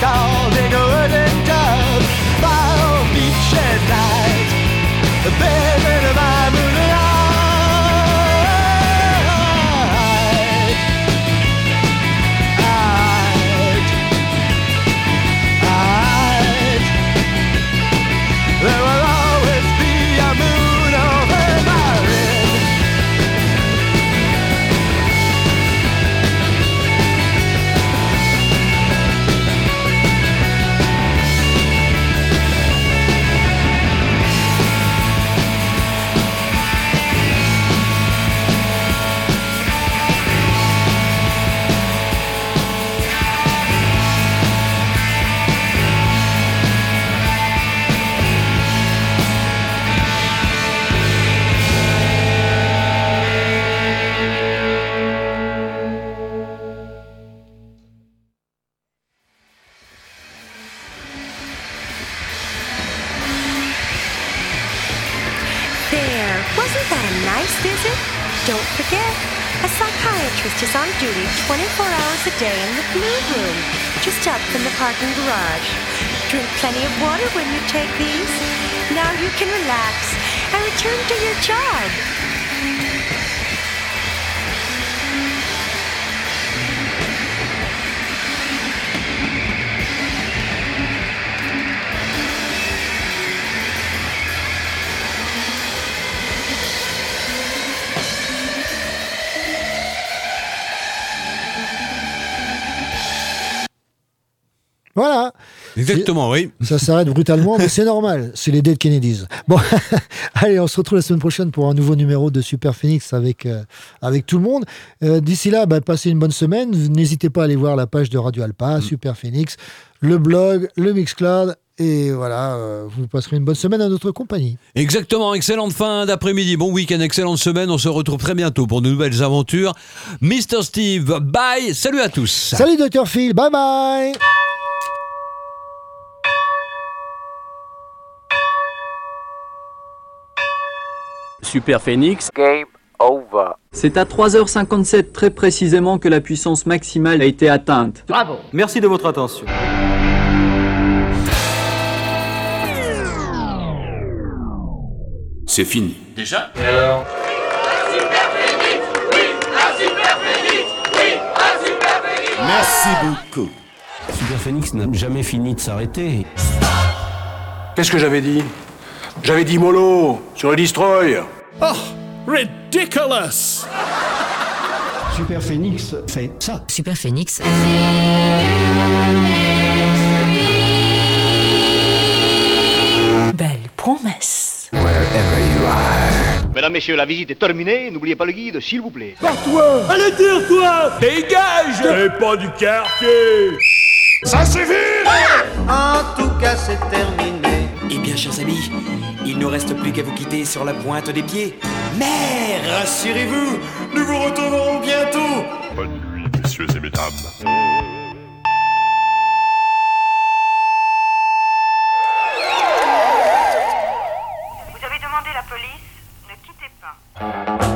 pescado.
Exactement, oui.
Ça s'arrête brutalement, mais c'est normal. C'est les Dead Kennedys. Bon, allez, on se retrouve la semaine prochaine pour un nouveau numéro de Super Phoenix avec, euh, avec tout le monde. Euh, D'ici là, bah, passez une bonne semaine. N'hésitez pas à aller voir la page de Radio Alpa, Super Phoenix, le blog, le Mixcloud. Et voilà, euh, vous passerez une bonne semaine à notre compagnie.
Exactement, excellente fin d'après-midi, bon week-end, excellente semaine. On se retrouve très bientôt pour de nouvelles aventures. Mr. Steve, bye, salut à tous.
Salut Dr Phil, bye bye
Super Phoenix.
Game over.
C'est à 3h57 très précisément que la puissance maximale a été atteinte.
Bravo.
Merci de votre attention.
C'est fini.
Déjà?
Et alors?
Merci beaucoup.
Super Phoenix n'a jamais fini de s'arrêter.
Qu'est-ce que j'avais dit? J'avais dit mollo sur le destroy.
Oh, ridiculous!
Super Phoenix fait ça.
Super Phoenix.
Belle promesse.
Mesdames, Messieurs, la visite est terminée. N'oubliez pas le guide, s'il vous plaît.
Pars-toi! Allez, tire-toi! Dégage! T'es pas du quartier! Ça suffit!
En tout cas, c'est terminé.
Eh bien, chers amis, il ne reste plus qu'à vous quitter sur la pointe des pieds. Mais rassurez-vous, nous vous retrouverons bientôt.
Bonne nuit, messieurs et mesdames.
Vous avez demandé la police Ne quittez pas.